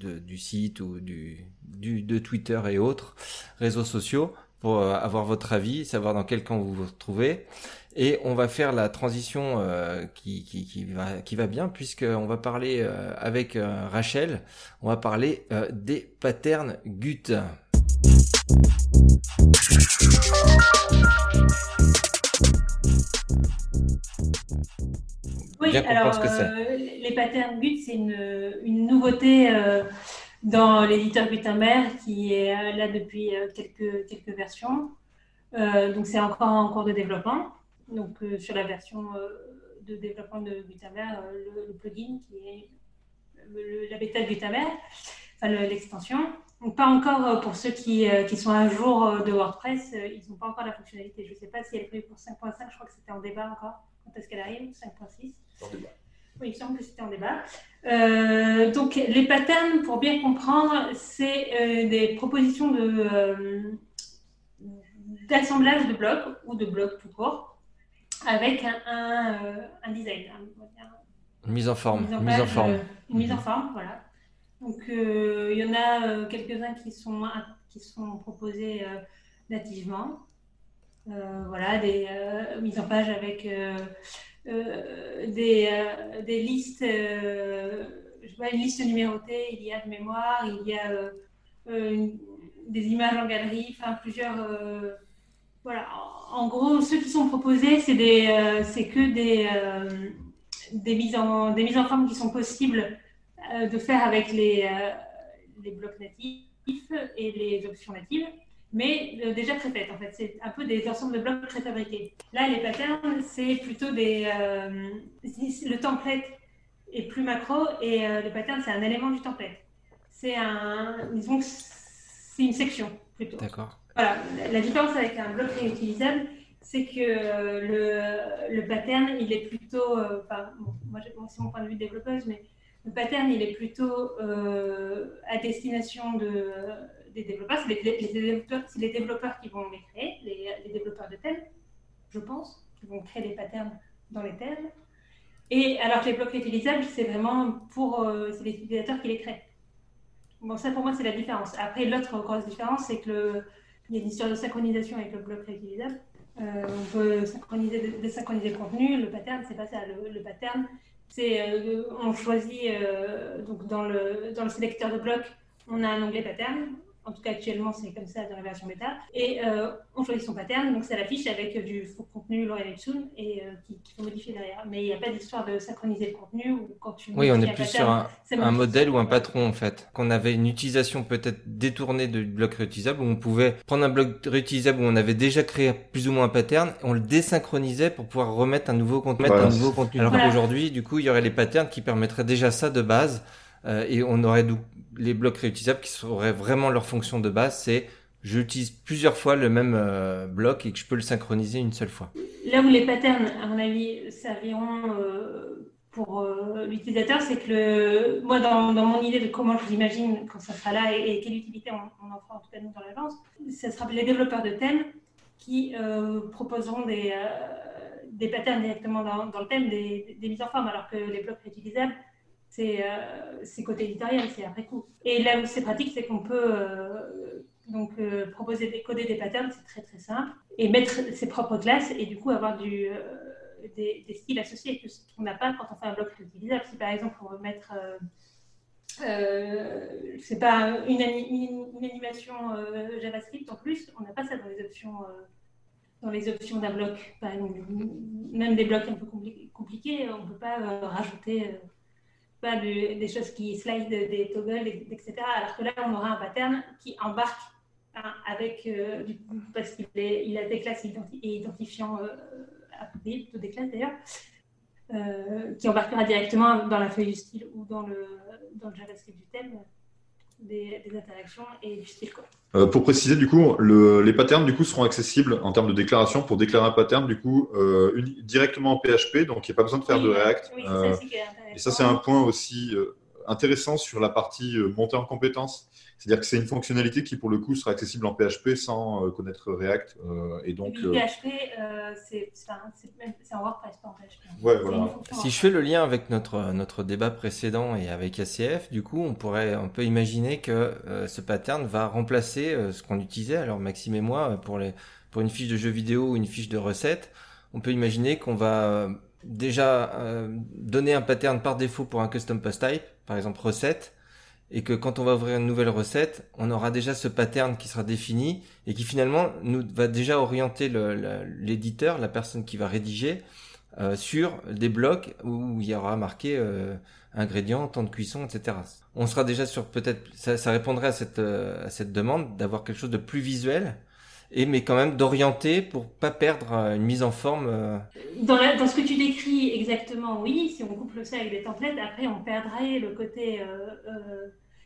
de, du site ou du, du, de Twitter et autres réseaux sociaux pour avoir votre avis, savoir dans quel camp vous vous retrouvez. Et on va faire la transition euh, qui, qui, qui, va, qui va bien puisqu'on va parler euh, avec euh, Rachel, on va parler des patterns GUT. Oui, alors les patterns GUT, c'est une, une, nouveauté dans l'éditeur Gutenberg qui est là depuis quelques, quelques versions. donc c'est encore en cours de développement donc euh, sur la version euh, de développement de Gutenberg, euh, le, plugin qui est la bêta de Gutenberg, enfin l'extension. Donc pas encore pour ceux qui, qui, sont à jour de WordPress, ils n'ont pas encore la fonctionnalité. Je ne sais pas si elle est prévue pour 5.5, je crois que c'était en débat encore. Quand est-ce qu'elle arrive 5.6 En débat. Oui, il me semble que c'était en débat. Euh, donc, les patterns, pour bien comprendre, c'est euh, des propositions de, d'assemblage de blocs ou de blocs tout court avec un, un, euh, un design. Une mise en forme. Mise en, mise en forme. Euh, une mise en forme, voilà. Donc, euh, il y en a quelques-uns qui sont, qui sont proposés nativement. voilà, des mises en page avec des, des listes, je vois une liste numérotée, il y a de mémoire, il y a des images en galerie, enfin plusieurs. Voilà, en gros, ceux qui sont proposés, c'est euh, que des, euh, des, mises en, des mises en forme qui sont possibles euh, de faire avec les, les blocs natifs et les options natives, mais déjà préfaites. En fait, c'est un peu des ensembles de blocs préfabriqués. Là, les patterns, c'est plutôt des. le template est plus macro et le pattern, c'est un élément du template. C'est un. Disons que c'est une section plutôt. D'accord. Voilà, la différence avec un bloc réutilisable, c'est que le, le, pattern, il est plutôt, euh, enfin, moi c'est mon point de vue de développeuse, mais le pattern, il est plutôt euh, à destination de, des développeurs. C'est les, développeurs, qui vont les créer, les, développeurs de thèmes, je pense, qui vont créer les patterns dans les thèmes. Et alors que les blocs réutilisables, c'est vraiment pour euh, c'est les utilisateurs qui les créent. Bon, ça pour moi, c'est la différence. Après, l'autre grosse différence, c'est que le, il y a une histoire de synchronisation avec le bloc réutilisable. Euh, on peut synchroniser, désynchroniser le contenu. Le pattern, c'est pas ça. Le, pattern, c'est euh, on choisit euh, donc dans le dans le sélecteur de blocs, on a un onglet pattern en tout cas actuellement c'est comme ça dans la version bêta, et euh, on choisit son pattern, donc ça l'affiche avec du faux contenu L'Oréal Epson et euh, qui, qui, faut modifier derrière. Mais il n'y a pas d'histoire de synchroniser le contenu ou quand tu Oui, on est plus sur un, un modèle ou un patron en fait. Qu'on avait une utilisation peut-être détournée du bloc réutilisable où on pouvait prendre un bloc réutilisable où on avait déjà créé plus ou moins un pattern, on le désynchronisait pour pouvoir remettre un nouveau contenu. un nouveau contenu. Alors qu'aujourd'hui, du coup, il y aurait les patterns qui permettraient déjà ça de base. Euh, et on aurait les blocs réutilisables qui auraient vraiment leur fonction de base, c'est j'utilise plusieurs fois le même euh, bloc et que je peux le synchroniser une seule fois. Là où les patterns, à mon avis, serviront euh, pour l'utilisateur, c'est que moi, dans, mon idée de comment je l'imagine quand ça sera là et, quelle utilité on, en fera en tout cas nous dans l'agence, ce sera les développeurs de thèmes qui proposeront des, des patterns directement dans, le thème, des, mises en forme, alors que les blocs réutilisables euh, c'est côté éditorial, c'est après coup. Et là où c'est pratique, c'est qu'on peut euh, donc euh, proposer des coder des patterns, c'est très très simple, et mettre ses propres classes et du coup avoir du, des, styles associés, ce qu'on n'a pas quand on fait un bloc réutilisable. Si par exemple on veut mettre pas une, une, animation JavaScript en plus, on n'a pas ça dans les options dans les options d'un bloc. même des blocs un peu compliqués, on ne peut pas rajouter pas des choses qui slide des toggles, etc. Alors que là, on aura un pattern qui embarque hein, avec, euh, parce qu'il il a des classes et identifiants euh, plutôt des classes d'ailleurs, euh, qui embarquera directement dans la feuille du style ou dans le, dans le JavaScript du thème des, interactions et du style. Quoi. Euh, pour préciser, du coup, le, les patterns du coup seront accessibles en termes de déclaration pour déclarer un pattern du coup euh, directement en PHP, donc il n'y a pas besoin de faire de React. Oui, euh, et ça, c'est un point aussi intéressant sur la partie montée en compétences. C'est-à-dire que c'est une fonctionnalité qui, pour le coup, sera accessible en PHP sans euh, connaître React. Euh, et donc, PHP, euh, c'est en WordPress, pas en PHP. Ouais, voilà. Si je fais le lien avec notre, notre débat précédent et avec ACF, du coup, on, pourrait, on peut imaginer que ce pattern va remplacer ce qu'on utilisait. Alors, Maxime et moi, pour, les, pour une fiche de jeu vidéo ou une fiche de recette, on peut imaginer qu'on va déjà donner un pattern par défaut pour un custom post type, par exemple recette, et que quand on va ouvrir une nouvelle recette, on aura déjà ce pattern qui sera défini et qui finalement nous va déjà orienter l'éditeur, la personne qui va rédiger, euh, sur des blocs où il y aura marqué euh, ingrédients, temps de cuisson, etc. On sera déjà sur peut-être, ça, ça, répondrait à cette, euh, à cette demande d'avoir quelque chose de plus visuel, et mais quand même d'orienter pour pas perdre euh, une mise en forme. Dans, dans, ce que tu décris exactement, oui. Si on couple ça avec des templates, après on perdrait le côté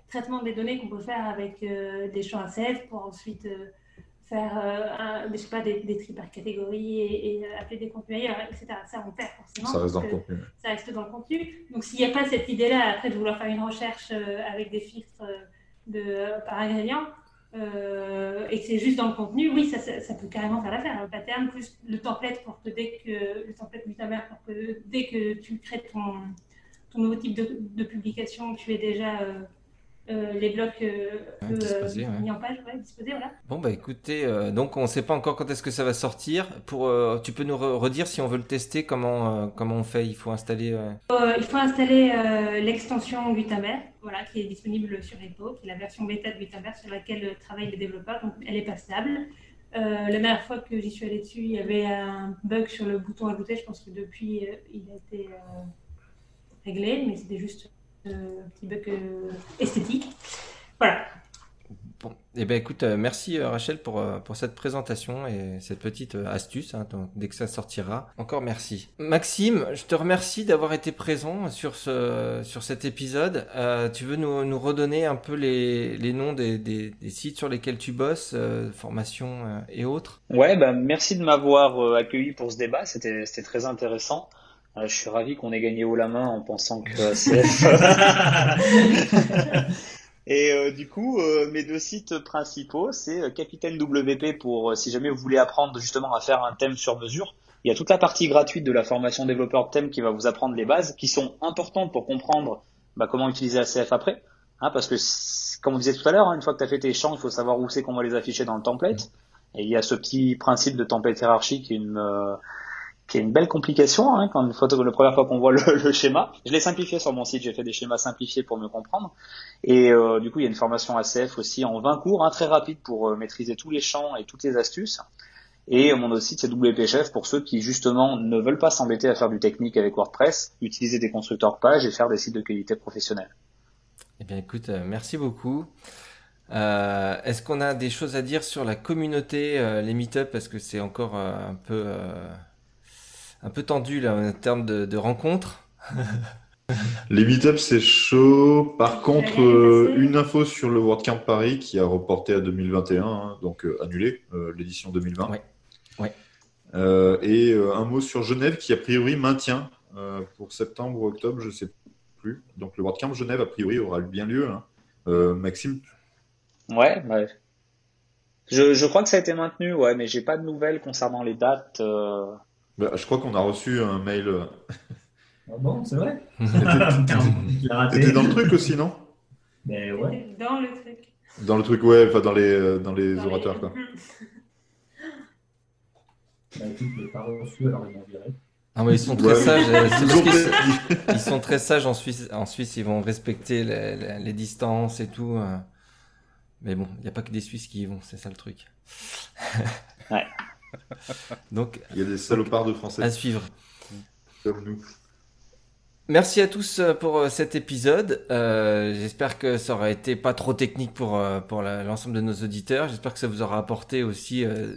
traitement des données qu'on peut faire avec des champs ACF pour ensuite faire euh, un, je sais pas, des, des tri par catégorie et, euh, appeler des contenus ailleurs, etc. Ça, on perd forcément. Ça reste dans le contenu. Ça reste dans le contenu. Donc, s'il n'y a pas cette idée-là, après, de vouloir faire une recherche euh, avec des filtres de, par ingrédient, et que c'est juste dans le contenu, oui, ça, peut carrément faire l'affaire. Le pattern plus le template pour que dès que le template dès que tu crées ton, nouveau type de, de publication, tu es déjà euh, les blocs euh, euh, mis en page, disposés, voilà. Bon bah écoutez, donc on ne sait pas encore quand est-ce que ça va sortir. Pour, tu peux nous redire si on veut le tester, comment comment on fait? Il faut installer. il faut installer l'extension Gutenberg, voilà, qui est disponible sur Repo, qui est la version bêta de Gutenberg sur laquelle travaillent les développeurs. Donc elle est pas stable. la dernière fois que j'y suis allée dessus, il y avait un bug sur le bouton ajouter. Je pense que depuis, il a été réglé, mais c'était juste petit bug euh, esthétique. Voilà. Bon, et eh ben écoute, euh, merci euh, Rachel pour, pour cette présentation et cette petite astuce. Hein, dès que ça sortira, encore merci. Maxime, je te remercie d'avoir été présent sur ce sur cet épisode. tu veux nous, nous redonner un peu les, les noms des, des, des sites sur lesquels tu bosses, formation et autres? Ouais, ben merci de m'avoir accueilli pour ce débat. C'était c'était très intéressant. Ah, je suis ravi qu'on ait gagné haut la main en pensant que CF. Et euh, du coup, euh, mes deux sites principaux, c'est euh, Capitaine WP pour si jamais vous voulez apprendre justement à faire un thème sur mesure. Il y a toute la partie gratuite de la formation développeur de thème qui va vous apprendre les bases, qui sont importantes pour comprendre bah, comment utiliser ACF après. Hein, parce que, comme on disait tout à l'heure, hein, une fois que tu as fait tes champs, il faut savoir où c'est qu'on va les afficher dans le template. Et il y a ce petit principe de template hiérarchique, une, qui est une belle complication hein, quand une photo, la première fois qu'on voit le, schéma. Je l'ai simplifié sur mon site, j'ai fait des schémas simplifiés pour me comprendre. Et euh, du coup, il y a une formation ACF aussi en 20 cours, hein, très rapide pour euh, maîtriser tous les champs et toutes les astuces. Et mon autre site, c'est WPChef pour ceux qui justement ne veulent pas s'embêter à faire du technique avec WordPress, utiliser des constructeurs pages et faire des sites de qualité professionnelle. Eh bien, écoute, euh, merci beaucoup. Est-ce qu'on a des choses à dire sur la communauté, les meet-up, parce que c'est encore un peu un peu tendu là en termes de, rencontres. Les meetups, c'est chaud. Par contre, euh, une info sur le WordCamp Paris qui a reporté à 2021, hein, donc euh, annulé, euh, l'édition 2020. Ouais. et un mot sur Genève qui, a priori, maintient pour septembre ou octobre, je ne sais plus. Donc, le WordCamp Genève, a priori, aura bien lieu. Hein. Maxime Ouais, Je, je, crois que ça a été maintenu, ouais, mais j'ai pas de nouvelles concernant les dates. Bah, je crois qu'on a reçu un mail. Euh, ah bon, c'est vrai T'étais dans le truc aussi, non? Mais ouais. Dans le truc. Dans le truc, ouais, enfin dans les, euh, dans les orateurs, quoi. Bah écoute, je pas reçu, alors ils m'ont viré. Ah mais ils sont très sages. Euh, ils, sont très sages en Suisse. En Suisse, ils vont respecter les, les distances et tout. Mais bon, il n'y a pas que des Suisses qui y vont, c'est ça le truc. ouais. Donc, il y a des salopards de français. À suivre. Comme nous. Merci à tous euh, pour euh, cet épisode. Euh, J'espère que ça aura été pas trop technique pour, pour l'ensemble de nos auditeurs. J'espère que ça vous aura apporté aussi euh,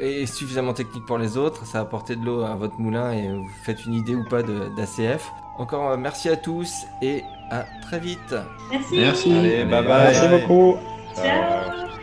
et suffisamment technique pour les autres. Ça a apporté de l'eau à votre moulin et vous faites une idée ou pas d'ACF. Encore merci à tous et à très vite. Merci. Merci. Allez, bye bye. Merci beaucoup. Ciao.